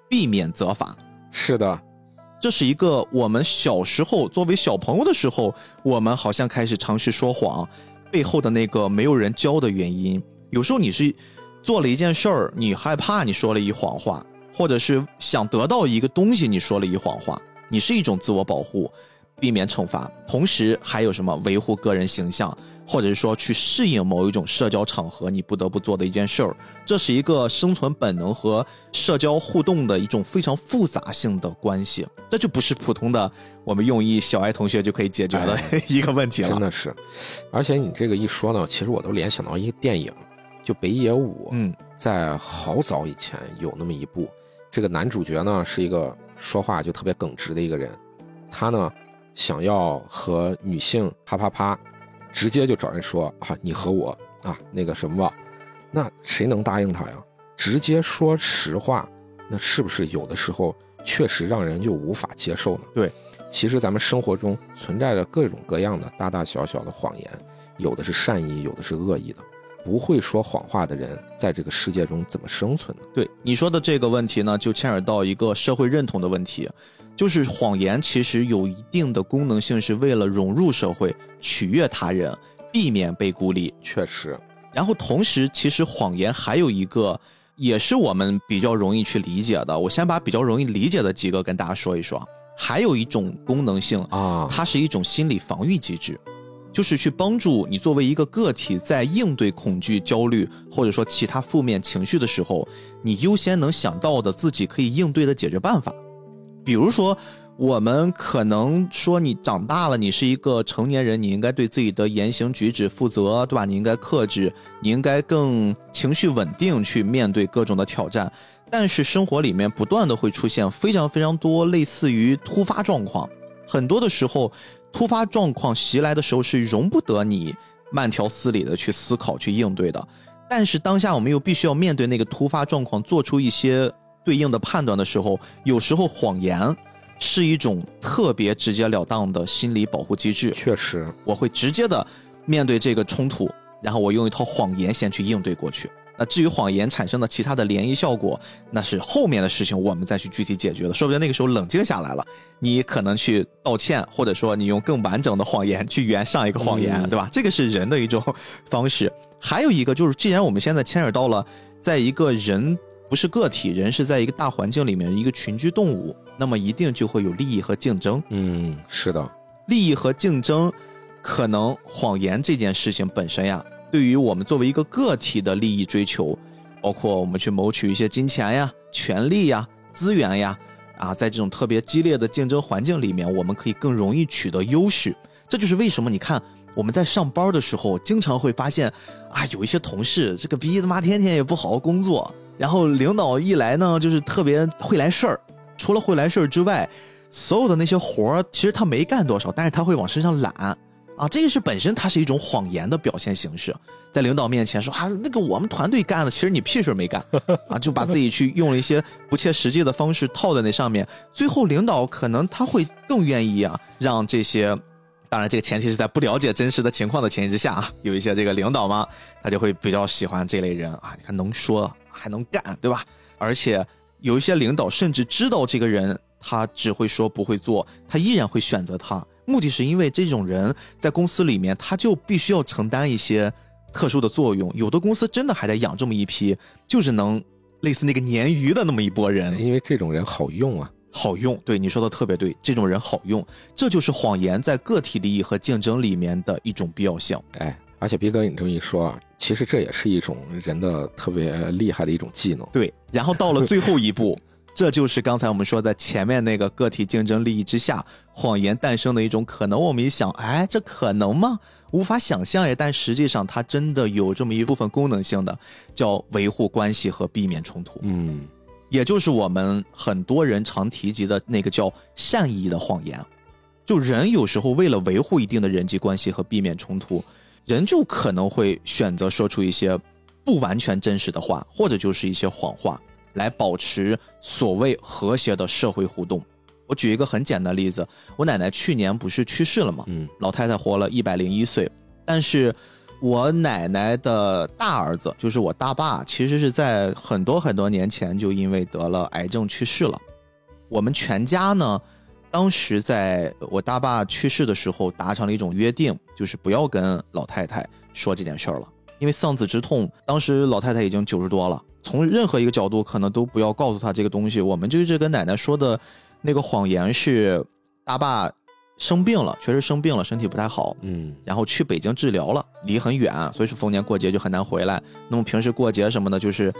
避免责罚。是的，这是一个我们小时候作为小朋友的时候，我们好像开始尝试说谎背后的那个没有人教的原因。有时候你是做了一件事儿，你害怕你说了一谎话，或者是想得到一个东西，你说了一谎话，你是一种自我保护，避免惩罚，同时还有什么维护个人形象，或者是说去适应某一种社交场合你不得不做的一件事儿。这是一个生存本能和社交互动的一种非常复杂性的关系，这就不是普通的我们用一小爱同学就可以解决的一个问题了。真的是，而且你这个一说呢，其实我都联想到一个电影，就北野武，嗯，在好早以前有那么一部，这个男主角呢是一个说话就特别耿直的一个人，他呢想要和女性啪啪啪，直接就找人说啊，你和我啊那个什么吧，那谁能答应他呀？直接说实话，那是不是有的时候确实让人就无法接受呢？对，其实咱们生活中存在着各种各样的大大小小的谎言，有的是善意，有的是恶意的。不会说谎话的人，在这个世界中怎么生存呢？对你说的这个问题呢，就牵扯到一个社会认同的问题，就是谎言其实有一定的功能性，是为了融入社会、取悦他人、避免被孤立。确实，然后同时，其实谎言还有一个，也是我们比较容易去理解的。我先把比较容易理解的几个跟大家说一说。还有一种功能性啊，它是一种心理防御机制，就是去帮助你作为一个个体在应对恐惧、焦虑或者说其他负面情绪的时候，你优先能想到的自己可以应对的解决办法。比如说，我们可能说你长大了，你是一个成年人，你应该对自己的言行举止负责，对吧？你应该克制，你应该更情绪稳定去面对各种的挑战。但是生活里面不断的会出现非常非常多类似于突发状况，很多的时候，突发状况袭来的时候是容不得你慢条斯理的去思考去应对的。但是当下我们又必须要面对那个突发状况，做出一些对应的判断的时候，有时候谎言是一种特别直截了当的心理保护机制。确实，我会直接的面对这个冲突，然后我用一套谎言先去应对过去。那至于谎言产生的其他的涟漪效果，那是后面的事情，我们再去具体解决的。说不定那个时候冷静下来了，你可能去道歉，或者说你用更完整的谎言去圆上一个谎言，嗯对吧？这个是人的一种方式。还有一个就是，既然我们现在牵扯到了，在一个人不是个体，人是在一个大环境里面一个群居动物，那么一定就会有利益和竞争。嗯，是的，利益和竞争，可能谎言这件事情本身呀，对于我们作为一个个体的利益追求，包括我们去谋取一些金钱呀、权利呀、资源呀，啊，在这种特别激烈的竞争环境里面，我们可以更容易取得优势。这就是为什么你看我们在上班的时候，经常会发现啊，有一些同事这个逼他妈天天也不好好工作，然后领导一来呢，就是特别会来事儿。除了会来事儿之外，所有的那些活儿，其实他没干多少，但是他会往身上揽啊，这个是本身它是一种谎言的表现形式，在领导面前说啊，那个我们团队干的，其实你屁事儿没干啊，就把自己去用了一些 不切实际的方式套在那上面，最后领导可能他会更愿意啊，让这些。当然，这个前提是在不了解真实的情况的前提之下啊，有一些这个领导嘛，他就会比较喜欢这类人啊。你看能说还能干，对吧？而且有一些领导甚至知道这个人他只会说不会做，他依然会选择他。目的是因为这种人在公司里面，他就必须要承担一些特殊的作用。有的公司真的还在养这么一批，就是能类似那个鲶鱼的那么一拨人，因为这种人好用啊。好用。对你说的特别对，这种人好用，这就是谎言在个体利益和竞争里面的一种必要性。哎，而且逼哥你这么一说啊，其实这也是一种人的特别厉害的一种技能。对，然后到了最后一步，这就是刚才我们说在前面那个个体竞争利益之下，谎言诞生的一种可能。我们一想，哎，这可能吗？无法想象呀，但实际上它真的有这么一部分功能性的，叫维护关系和避免冲突。嗯，也就是我们很多人常提及的那个叫善意的谎言。就人有时候为了维护一定的人际关系和避免冲突，人就可能会选择说出一些不完全真实的话，或者就是一些谎话，来保持所谓和谐的社会互动。我举一个很简单的例子，我奶奶去年不是去世了吗？嗯，老太太活了一百零一岁，但是我奶奶的大儿子，就是我大爸，其实是在很多很多年前就因为得了癌症去世了。我们全家呢，当时在我大爸去世的时候达成了一种约定，就是不要跟老太太说这件事儿了，因为丧子之痛，当时老太太已经九十多了，从任何一个角度可能都不要告诉她这个东西。我们就一直跟奶奶说的。那个谎言是大爸生病了，确实生病了，身体不太好，嗯，然后去北京治疗了，离很远，所以说逢年过节就很难回来。那么平时过节什么的，就是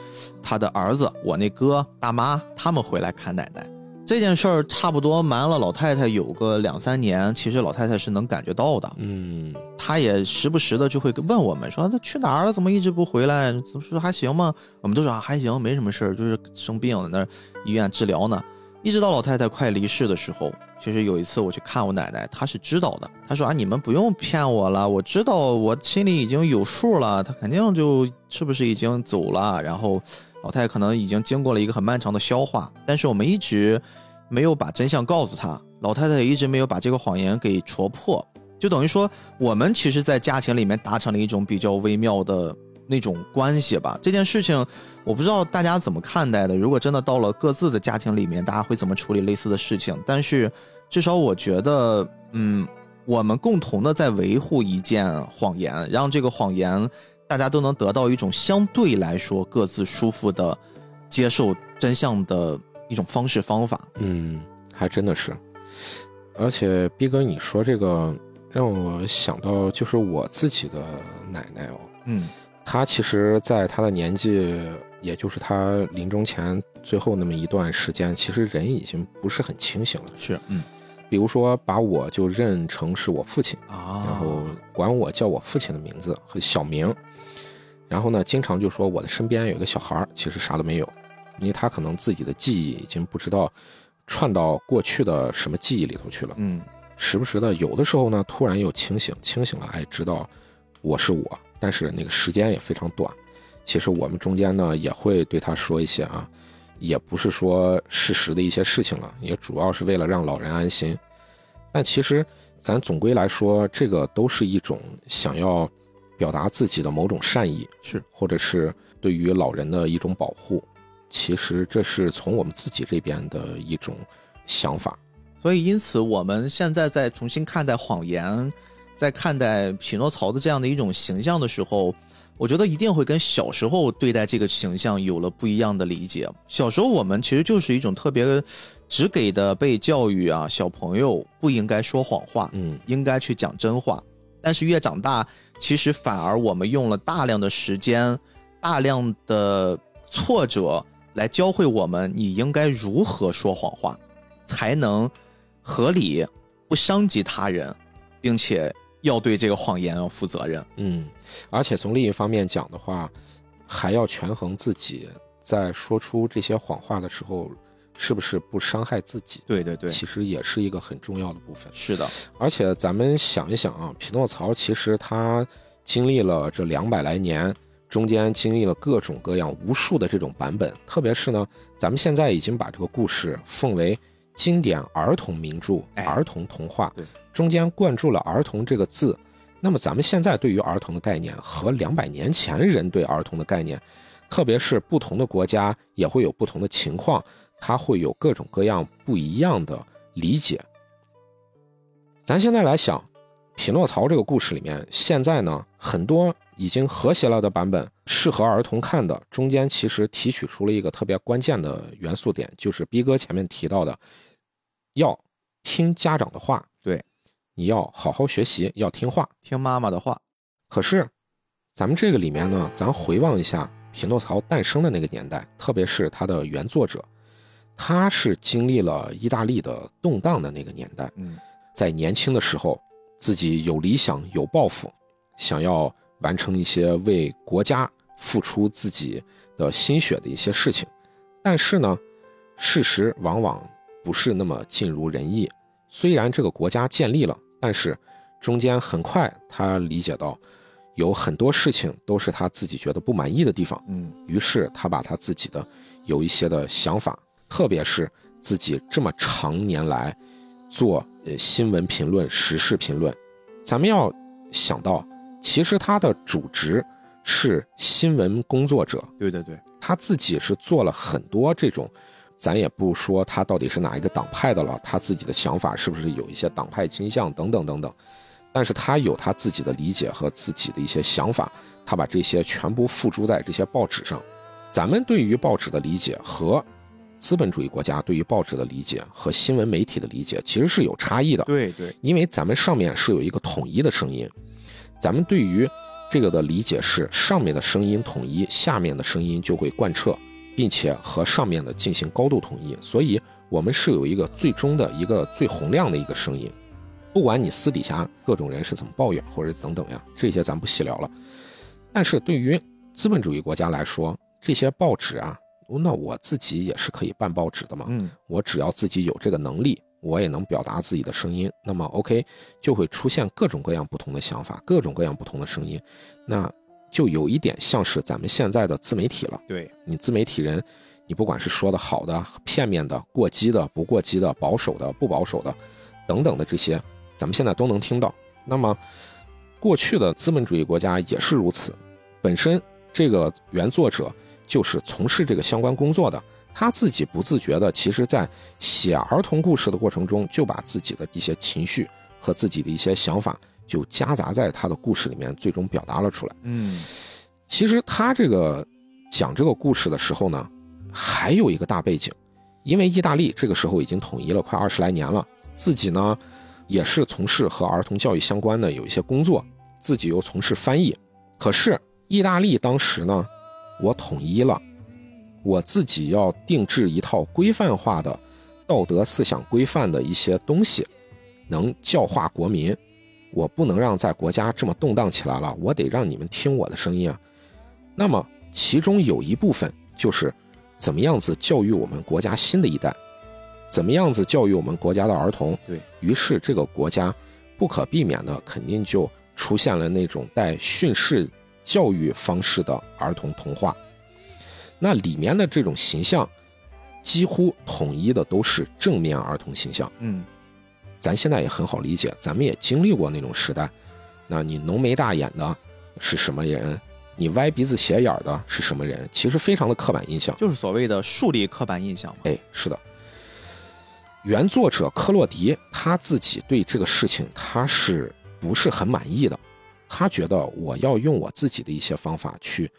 他的儿子，我那哥、大妈他们回来看奶奶。这件事儿差不多瞒了老太太有个两三年，其实老太太是能感觉到的，嗯，她也时不时的就会问我们说她去哪儿了，怎么一直不回来？怎么说还行吗？我们都说啊还行，没什么事儿，就是生病在那儿医院治疗呢。一直到老太太快离世的时候，其实有一次我去看我奶奶，她是知道的。她说啊，你们不用骗我了，我知道我心里已经有数了，她肯定就是不是已经走了。然后老太太可能已经经过了一个很漫长的消化，但是我们一直没有把真相告诉她，老太太也一直没有把这个谎言给戳破，就等于说我们其实，在家庭里面达成了一种比较微妙的。那种关系吧，这件事情我不知道大家怎么看待的。如果真的到了各自的家庭里面，大家会怎么处理类似的事情？但是至少我觉得，嗯，我们共同的在维护一件谎言，让这个谎言大家都能得到一种相对来说各自舒服的接受真相的一种方式方法。嗯，还真的是。而且逼哥，你说这个让我想到，就是我自己的奶奶哦，嗯。她其实，在她的年纪，也就是她临终前最后那么一段时间，其实人已经不是很清醒了。是，嗯，比如说把我就认成是我父亲啊，然后管我叫我父亲的名字和小名，然后呢，经常就说我的身边有一个小孩其实啥都没有，因为他可能自己的记忆已经不知道串到过去的什么记忆里头去了。嗯，时不时的，有的时候呢，突然又清醒，清醒了，哎，知道我是我。但是那个时间也非常短，其实我们中间呢也会对他说一些啊，也不是说事实的一些事情了，也主要是为了让老人安心。但其实咱总归来说，这个都是一种想要表达自己的某种善意，是或者是对于老人的一种保护。其实这是从我们自己这边的一种想法。所以因此我们现在在重新看待谎言。在看待匹诺曹的这样的一种形象的时候，我觉得一定会跟小时候对待这个形象有了不一样的理解。小时候我们其实就是一种特别只给的被教育啊，小朋友不应该说谎话，嗯，应该去讲真话。但是越长大，其实反而我们用了大量的时间、大量的挫折来教会我们，你应该如何说谎话，才能合理不伤及他人，并且。要对这个谎言要负责任，嗯，而且从另一方面讲的话，还要权衡自己在说出这些谎话的时候，是不是不伤害自己？对对对，其实也是一个很重要的部分。是的，而且咱们想一想啊，匹诺曹其实他经历了这两百来年，中间经历了各种各样无数的这种版本，特别是呢，咱们现在已经把这个故事奉为经典儿童名著、儿童童话。对。中间灌注了“儿童”这个字，那么咱们现在对于儿童的概念和两百年前人对儿童的概念，特别是不同的国家也会有不同的情况，它会有各种各样不一样的理解。咱现在来想，《匹诺曹》这个故事里面，现在呢很多已经和谐了的版本，适合儿童看的，中间其实提取出了一个特别关键的元素点，就是逼哥前面提到的，要听家长的话。对。你要好好学习，要听话，听妈妈的话。可是，咱们这个里面呢，咱回望一下匹诺曹诞生的那个年代，特别是他的原作者，他是经历了意大利的动荡的那个年代，嗯在年轻的时候，自己有理想、有抱负，想要完成一些为国家付出自己的心血的一些事情。但是呢，事实往往不是那么尽如人意。虽然这个国家建立了，但是中间很快他理解到，有很多事情都是他自己觉得不满意的地方。嗯于是他把他自己的有一些的想法，特别是自己这么长年来做呃新闻评论、时事评论，咱们要想到，其实他的主职是新闻工作者，对对对，他自己是做了很多这种，咱也不说他到底是哪一个党派的了，他自己的想法是不是有一些党派倾向等等等等，但是他有他自己的理解和自己的一些想法，他把这些全部付诸在这些报纸上。咱们对于报纸的理解和资本主义国家对于报纸的理解和新闻媒体的理解其实是有差异的。对对，因为咱们上面是有一个统一的声音，咱们对于这个的理解是上面的声音统一，下面的声音就会贯彻，并且和上面的进行高度统一，所以我们是有一个最终的一个最洪亮的一个声音，不管你私底下各种人是怎么抱怨或者等等呀，这些咱不细聊了。但是对于资本主义国家来说，这些报纸啊，那我自己也是可以办报纸的嘛，嗯我只要自己有这个能力，我也能表达自己的声音，那么 OK 就会出现各种各样不同的想法，各种各样不同的声音，那就有一点像是咱们现在的自媒体了。对，你自媒体人，你不管是说的好的、片面的、过激的、不过激的、保守的、不保守的，等等的这些，咱们现在都能听到。那么，过去的资本主义国家也是如此，本身这个原作者就是从事这个相关工作的，他自己不自觉的，其实在写儿童故事的过程中，就把自己的一些情绪和自己的一些想法，就夹杂在他的故事里面，最终表达了出来。嗯其实他这个讲这个故事的时候呢，还有一个大背景，因为意大利这个时候已经统一了快二十来年了，自己呢也是从事和儿童教育相关的有一些工作，自己又从事翻译。可是意大利当时呢，我统一了，我自己要定制一套规范化的道德思想规范的一些东西，能教化国民。我不能让在国家这么动荡起来了，我得让你们听我的声音啊。那么其中有一部分就是怎么样子教育我们国家新的一代，怎么样子教育我们国家的儿童。对于是，这个国家不可避免的肯定就出现了那种带训示教育方式的儿童童话。那里面的这种形象，几乎统一的都是正面儿童形象。嗯咱现在也很好理解，咱们也经历过那种时代。那你浓眉大眼的是什么人？你歪鼻子斜眼儿的是什么人？其实非常的刻板印象。就是所谓的树立刻板印象嘛。哎，是的。原作者科洛迪他自己对这个事情他是不是很满意的？他觉得我要用我自己的一些方法去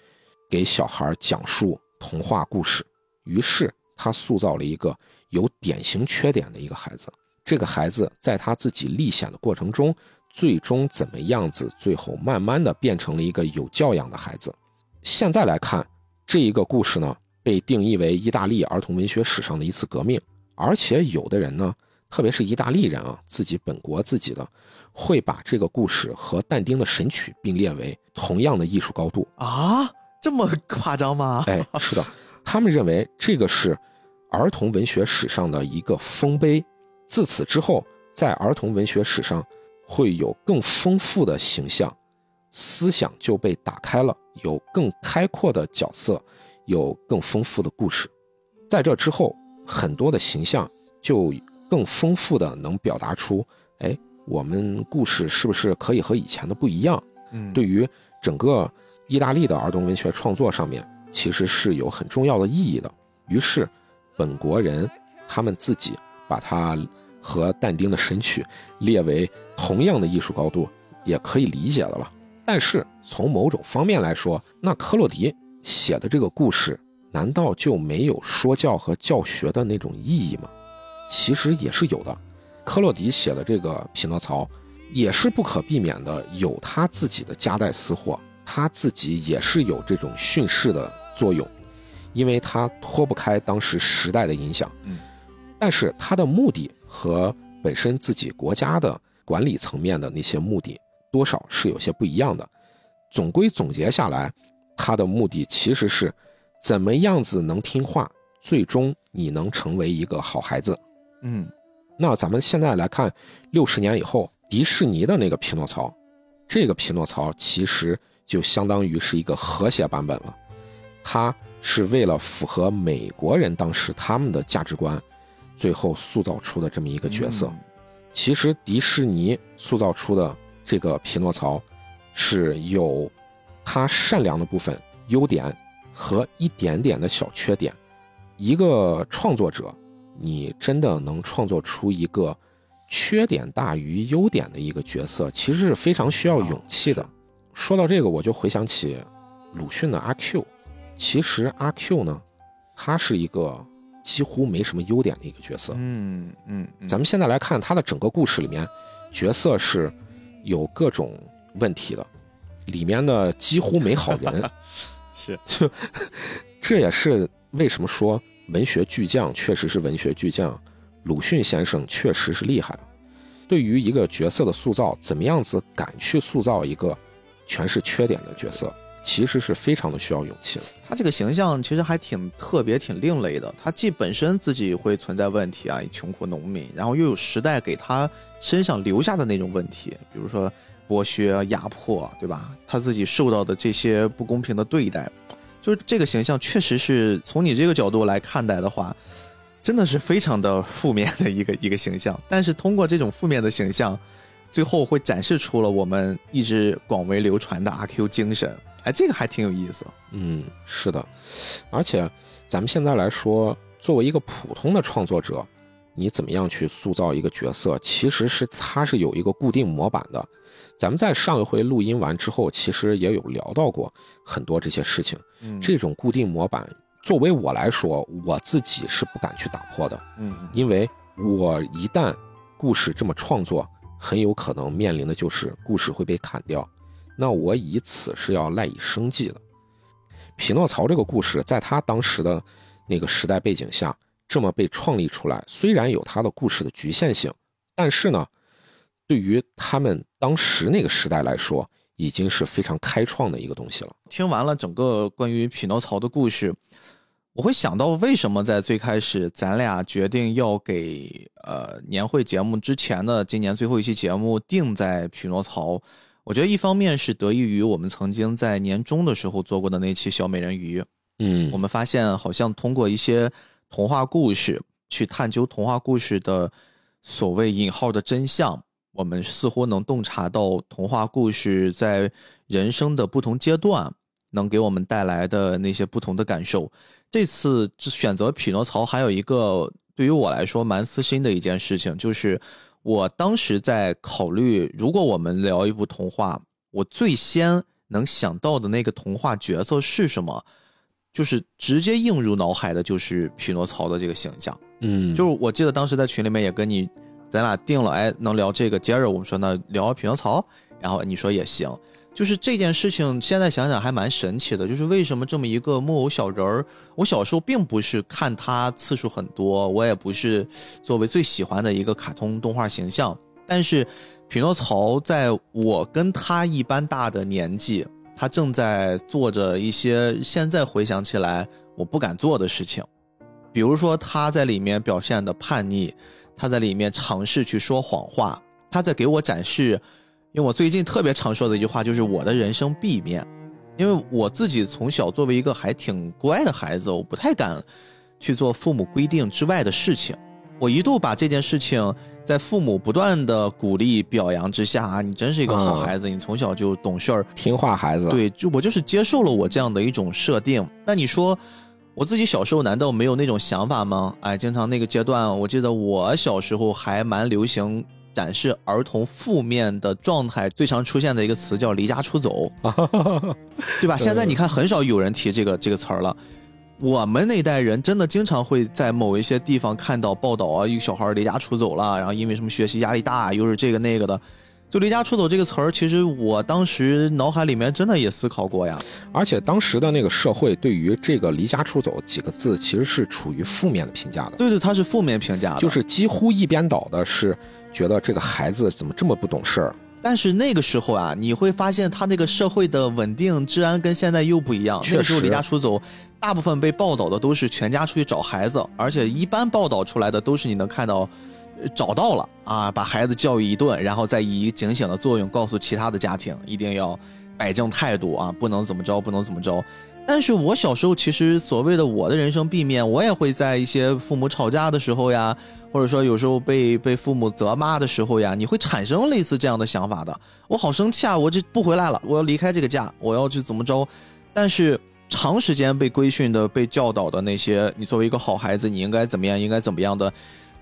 给小孩讲述童话故事，于是他塑造了一个有典型缺点的一个孩子。这个孩子在他自己历险的过程中，最终怎么样子？最后慢慢的变成了一个有教养的孩子。现在来看，这一个故事呢，被定义为意大利儿童文学史上的一次革命。而且有的人呢，特别是意大利人啊，自己本国自己的，会把这个故事和但丁的《神曲》并列为同样的艺术高度。啊，这么夸张吗？哎，是的，他们认为这个是儿童文学史上的一个丰碑。自此之后，在儿童文学史上会有更丰富的形象，思想就被打开了，有更开阔的角色，有更丰富的故事。在这之后，很多的形象就更丰富的能表达出，哎，我们故事是不是可以和以前的不一样？嗯，对于整个意大利的儿童文学创作上面，其实是有很重要的意义的。于是，本国人他们自己把它和但丁的《神曲》列为同样的艺术高度，也可以理解的了。但是从某种方面来说，那克洛迪写的这个故事，难道就没有说教和教学的那种意义吗？其实也是有的。科洛迪写的这个《匹诺曹》。也是不可避免的，有他自己的夹带私货，他自己也是有这种训示的作用。因为他脱不开当时时代的影响。嗯，但是他的目的和本身自己国家的管理层面的那些目的多少是有些不一样的。总归总结下来，他的目的其实是怎么样子能听话，最终你能成为一个好孩子。嗯，那咱们现在来看，六十年以后，迪士尼的那个匹诺曹，这个匹诺曹其实就相当于是一个和谐版本了。他是为了符合美国人当时他们的价值观，最后塑造出的这么一个角色。嗯其实迪士尼塑造出的这个匹诺曹，是有他善良的部分、优点和一点点的小缺点。一个创作者，你真的能创作出一个缺点大于优点的一个角色，其实是非常需要勇气的。说到这个，我就回想起鲁迅的阿 Q。其实阿 Q 呢，他是一个几乎没什么优点的一个角色。嗯嗯嗯，咱们现在来看他的整个故事里面，角色是有各种问题的，里面的几乎没好人。是就 这也是为什么说文学巨匠确实是文学巨匠，鲁迅先生确实是厉害。对于一个角色的塑造，怎么样子敢去塑造一个全是缺点的角色，其实是非常的需要勇气的。他这个形象其实还挺特别、挺另类的。他既本身自己会存在问题啊，穷苦农民，然后又有时代给他身上留下的那种问题，比如说剥削、压迫，对吧？他自己受到的这些不公平的对待，就是这个形象确实是从你这个角度来看待的话，真的是非常的负面的一个一个形象。但是通过这种负面的形象，最后会展示出了我们一直广为流传的阿 Q 精神。哎，这个还挺有意思。嗯，是的，而且咱们现在来说，作为一个普通的创作者，你怎么样去塑造一个角色，其实是它是有一个固定模板的。咱们在上一回录音完之后，其实也有聊到过很多这些事情。嗯。这种固定模板，作为我来说，我自己是不敢去打破的，嗯因为我一旦故事这么创作，很有可能面临的就是故事会被砍掉，那我以此是要赖以生计的。匹诺曹这个故事，在他当时的那个时代背景下，这么被创立出来，虽然有他的故事的局限性，但是呢，对于他们当时那个时代来说，已经是非常开创的一个东西了。听完了整个关于匹诺曹的故事，我会想到为什么在最开始咱俩决定要给呃年会节目之前的今年最后一期节目定在匹诺曹。我觉得一方面是得益于我们曾经在年终的时候做过的那期小美人鱼，嗯我们发现好像通过一些童话故事去探究童话故事的所谓引号的真相，我们似乎能洞察到童话故事在人生的不同阶段能给我们带来的那些不同的感受。这次选择匹诺曹还有一个对于我来说蛮私心的一件事情，就是我当时在考虑，如果我们聊一部童话，我最先能想到的那个童话角色是什么？就是直接映入脑海的，就是匹诺曹的这个形象。嗯，就是我记得当时在群里面也跟你，咱俩定了，哎，能聊这个。接着我们说那聊匹诺曹，然后你说也行。就是这件事情，现在想想还蛮神奇的。就是为什么这么一个木偶小人儿，我小时候并不是看他次数很多，我也不是作为最喜欢的一个卡通动画形象。但是匹诺曹在我跟他一般大的年纪，他正在做着一些现在回想起来我不敢做的事情。比如说他在里面表现的叛逆，他在里面尝试去说谎话，他在给我展示，因为我最近特别常说的一句话就是我的人生 B 面，因为我自己从小作为一个还挺乖的孩子，我不太敢去做父母规定之外的事情，我一度把这件事情在父母不断的鼓励表扬之下啊，你真是一个好孩子，你从小就懂事儿，听话孩子，，对，就我就是接受了我这样的一种设定。那你说，我自己小时候难道没有那种想法吗？哎，经常那个阶段，我记得我小时候还蛮流行展示儿童负面的状态，最常出现的一个词叫离家出走，对吧？现在你看很少有人提这个这个词儿了。我们那代人真的经常会在某一些地方看到报道啊，一个小孩离家出走了，然后因为什么学习压力大，又是这个那个的。就离家出走这个词儿，其实我当时脑海里面真的也思考过呀。而且当时的那个社会对于这个“离家出走”几个字，其实是处于负面的评价的。对对，他是负面评价的，就是几乎一边倒的是觉得这个孩子怎么这么不懂事儿。但是那个时候啊，你会发现他那个社会的稳定治安跟现在又不一样。那个时候离家出走，大部分被报道的都是全家出去找孩子，而且一般报道出来的都是你能看到。找到了啊！把孩子教育一顿，然后再以警醒的作用告诉其他的家庭，一定要摆正态度啊，不能怎么着，不能怎么着。但是我小时候其实所谓的我的人生避免，我也会在一些父母吵架的时候呀，或者说有时候被被父母责骂的时候呀，你会产生类似这样的想法的。我好生气啊！我这不回来了，我要离开这个家，我要去怎么着？但是长时间被规训的、被教导的那些，你作为一个好孩子，你应该怎么样？应该怎么样的？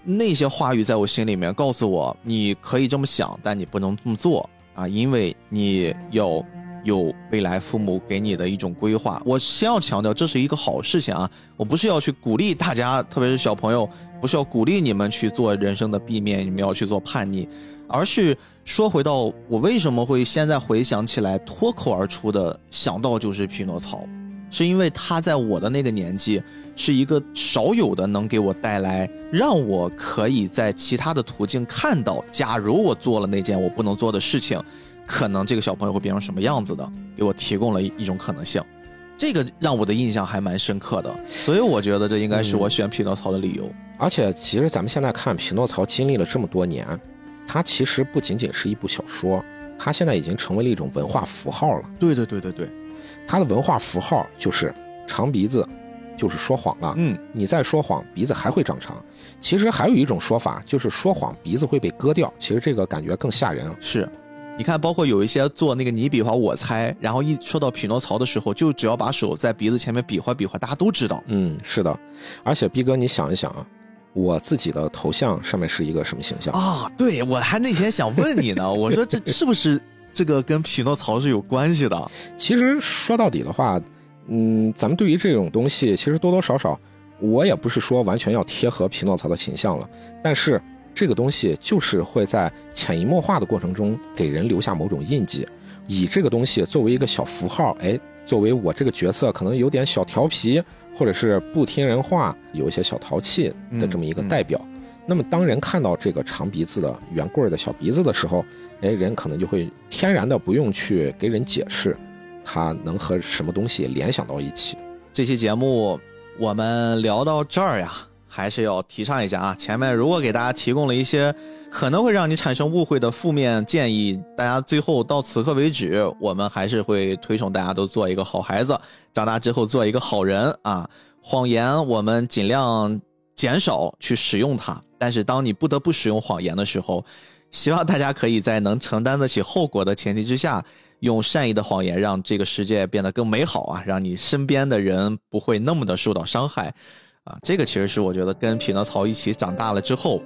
那些话语在我心里面告诉我，你可以这么想，但你不能这么做啊，因为你要有未来父母给你的一种规划。我先要强调，这是一个好事情啊，我不是要去鼓励大家，特别是小朋友，不是要鼓励你们去做人生的避免，你们要去做叛逆，而是说回到我为什么会现在回想起来脱口而出的想到就是匹诺曹。是因为他在我的那个年纪，是一个少有的能给我带来让我可以在其他的途径看到，假如我做了那件我不能做的事情，可能这个小朋友会变成什么样子的，给我提供了一一种可能性。这个让我的印象还蛮深刻的，所以我觉得这应该是我选匹诺曹的理由。而且，其实咱们现在看匹诺曹经历了这么多年，它其实不仅仅是一部小说，它现在已经成为了一种文化符号了。对对对对对。它的文化符号就是长鼻子，就是说谎了。嗯，你再说谎，鼻子还会长长。其实还有一种说法，就是说谎鼻子会被割掉。其实这个感觉更吓人。是，你看，包括有一些做那个你比划我猜，然后一说到匹诺曹的时候，就只要把手在鼻子前面比划比划，大家都知道。嗯，是的。而且逼哥，你想一想啊，我自己的头像上面是一个什么形象啊？对，我还那天想问你呢，我说这是不是？这个跟匹诺曹是有关系的。其实说到底的话，嗯，咱们对于这种东西，其实多多少少，我也不是说完全要贴合匹诺曹的形象了。但是这个东西就是会在潜移默化的过程中给人留下某种印记，以这个东西作为一个小符号，哎，作为我这个角色可能有点小调皮，或者是不听人话，有一些小淘气的这么一个代表。那么当人看到这个长鼻子的圆棍儿的小鼻子的时候，哎，人可能就会天然的不用去给人解释，他能和什么东西联想到一起。这期节目我们聊到这儿呀，还是要提倡一下啊。前面如果给大家提供了一些可能会让你产生误会的负面建议，大家最后到此刻为止，我们还是会推崇大家都做一个好孩子，长大之后做一个好人啊。谎言我们尽量减少去使用它，但是当你不得不使用谎言的时候。希望大家可以在能承担得起后果的前提之下，用善意的谎言让这个世界变得更美好啊！让你身边的人不会那么的受到伤害，啊，这个其实是我觉得跟匹诺曹一起长大了之后，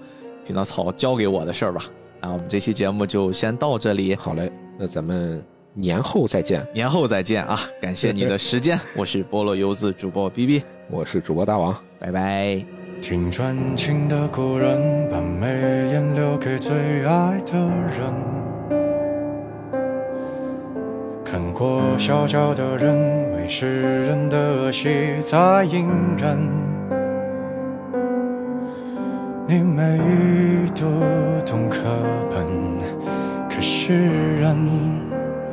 匹诺曹教给我的事儿吧。那，我们这期节目就先到这里。好嘞，那咱们年后再见。年后再见啊！感谢你的时间，我是菠萝游子主播 B B，我是主播大王，拜拜。听专情的故人，把眉眼留给最爱的人。看过小脚的人，为世人的恶习在隐忍。你每读懂课本，可是人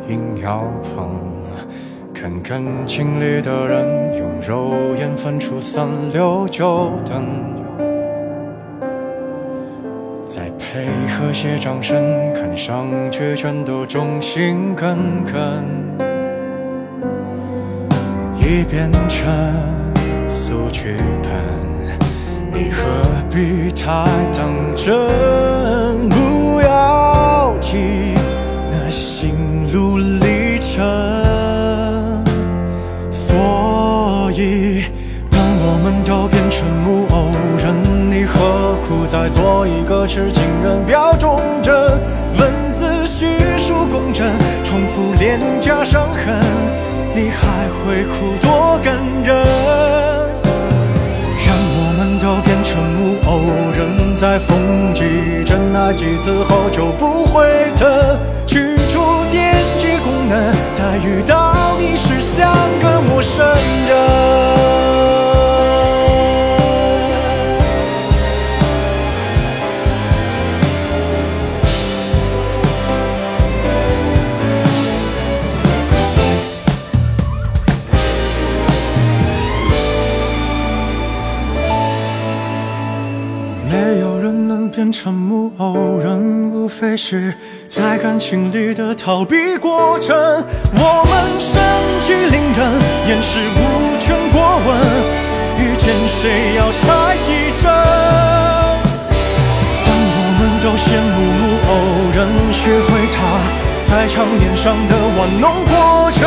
硬要碰。看感情里的人用肉眼分出三六九等，再配合些掌声，看上去全都忠心耿耿。已变成素剧本，你何必太当真？不要提都变成木偶人，你何苦再做一个痴情人？表忠贞，文字叙述工整，重复脸颊伤痕，你还会哭多感人？让我们都变成木偶人，在风季阵。爱几次后就不会疼。去除电击功能，再遇到你时像个陌生人。变成木偶人，无非是在感情里的逃避过程。我们盛气凌人，掩饰无权过问，遇见谁要猜几针。当我们都羡慕木偶人，学会他在场面上的玩弄过程，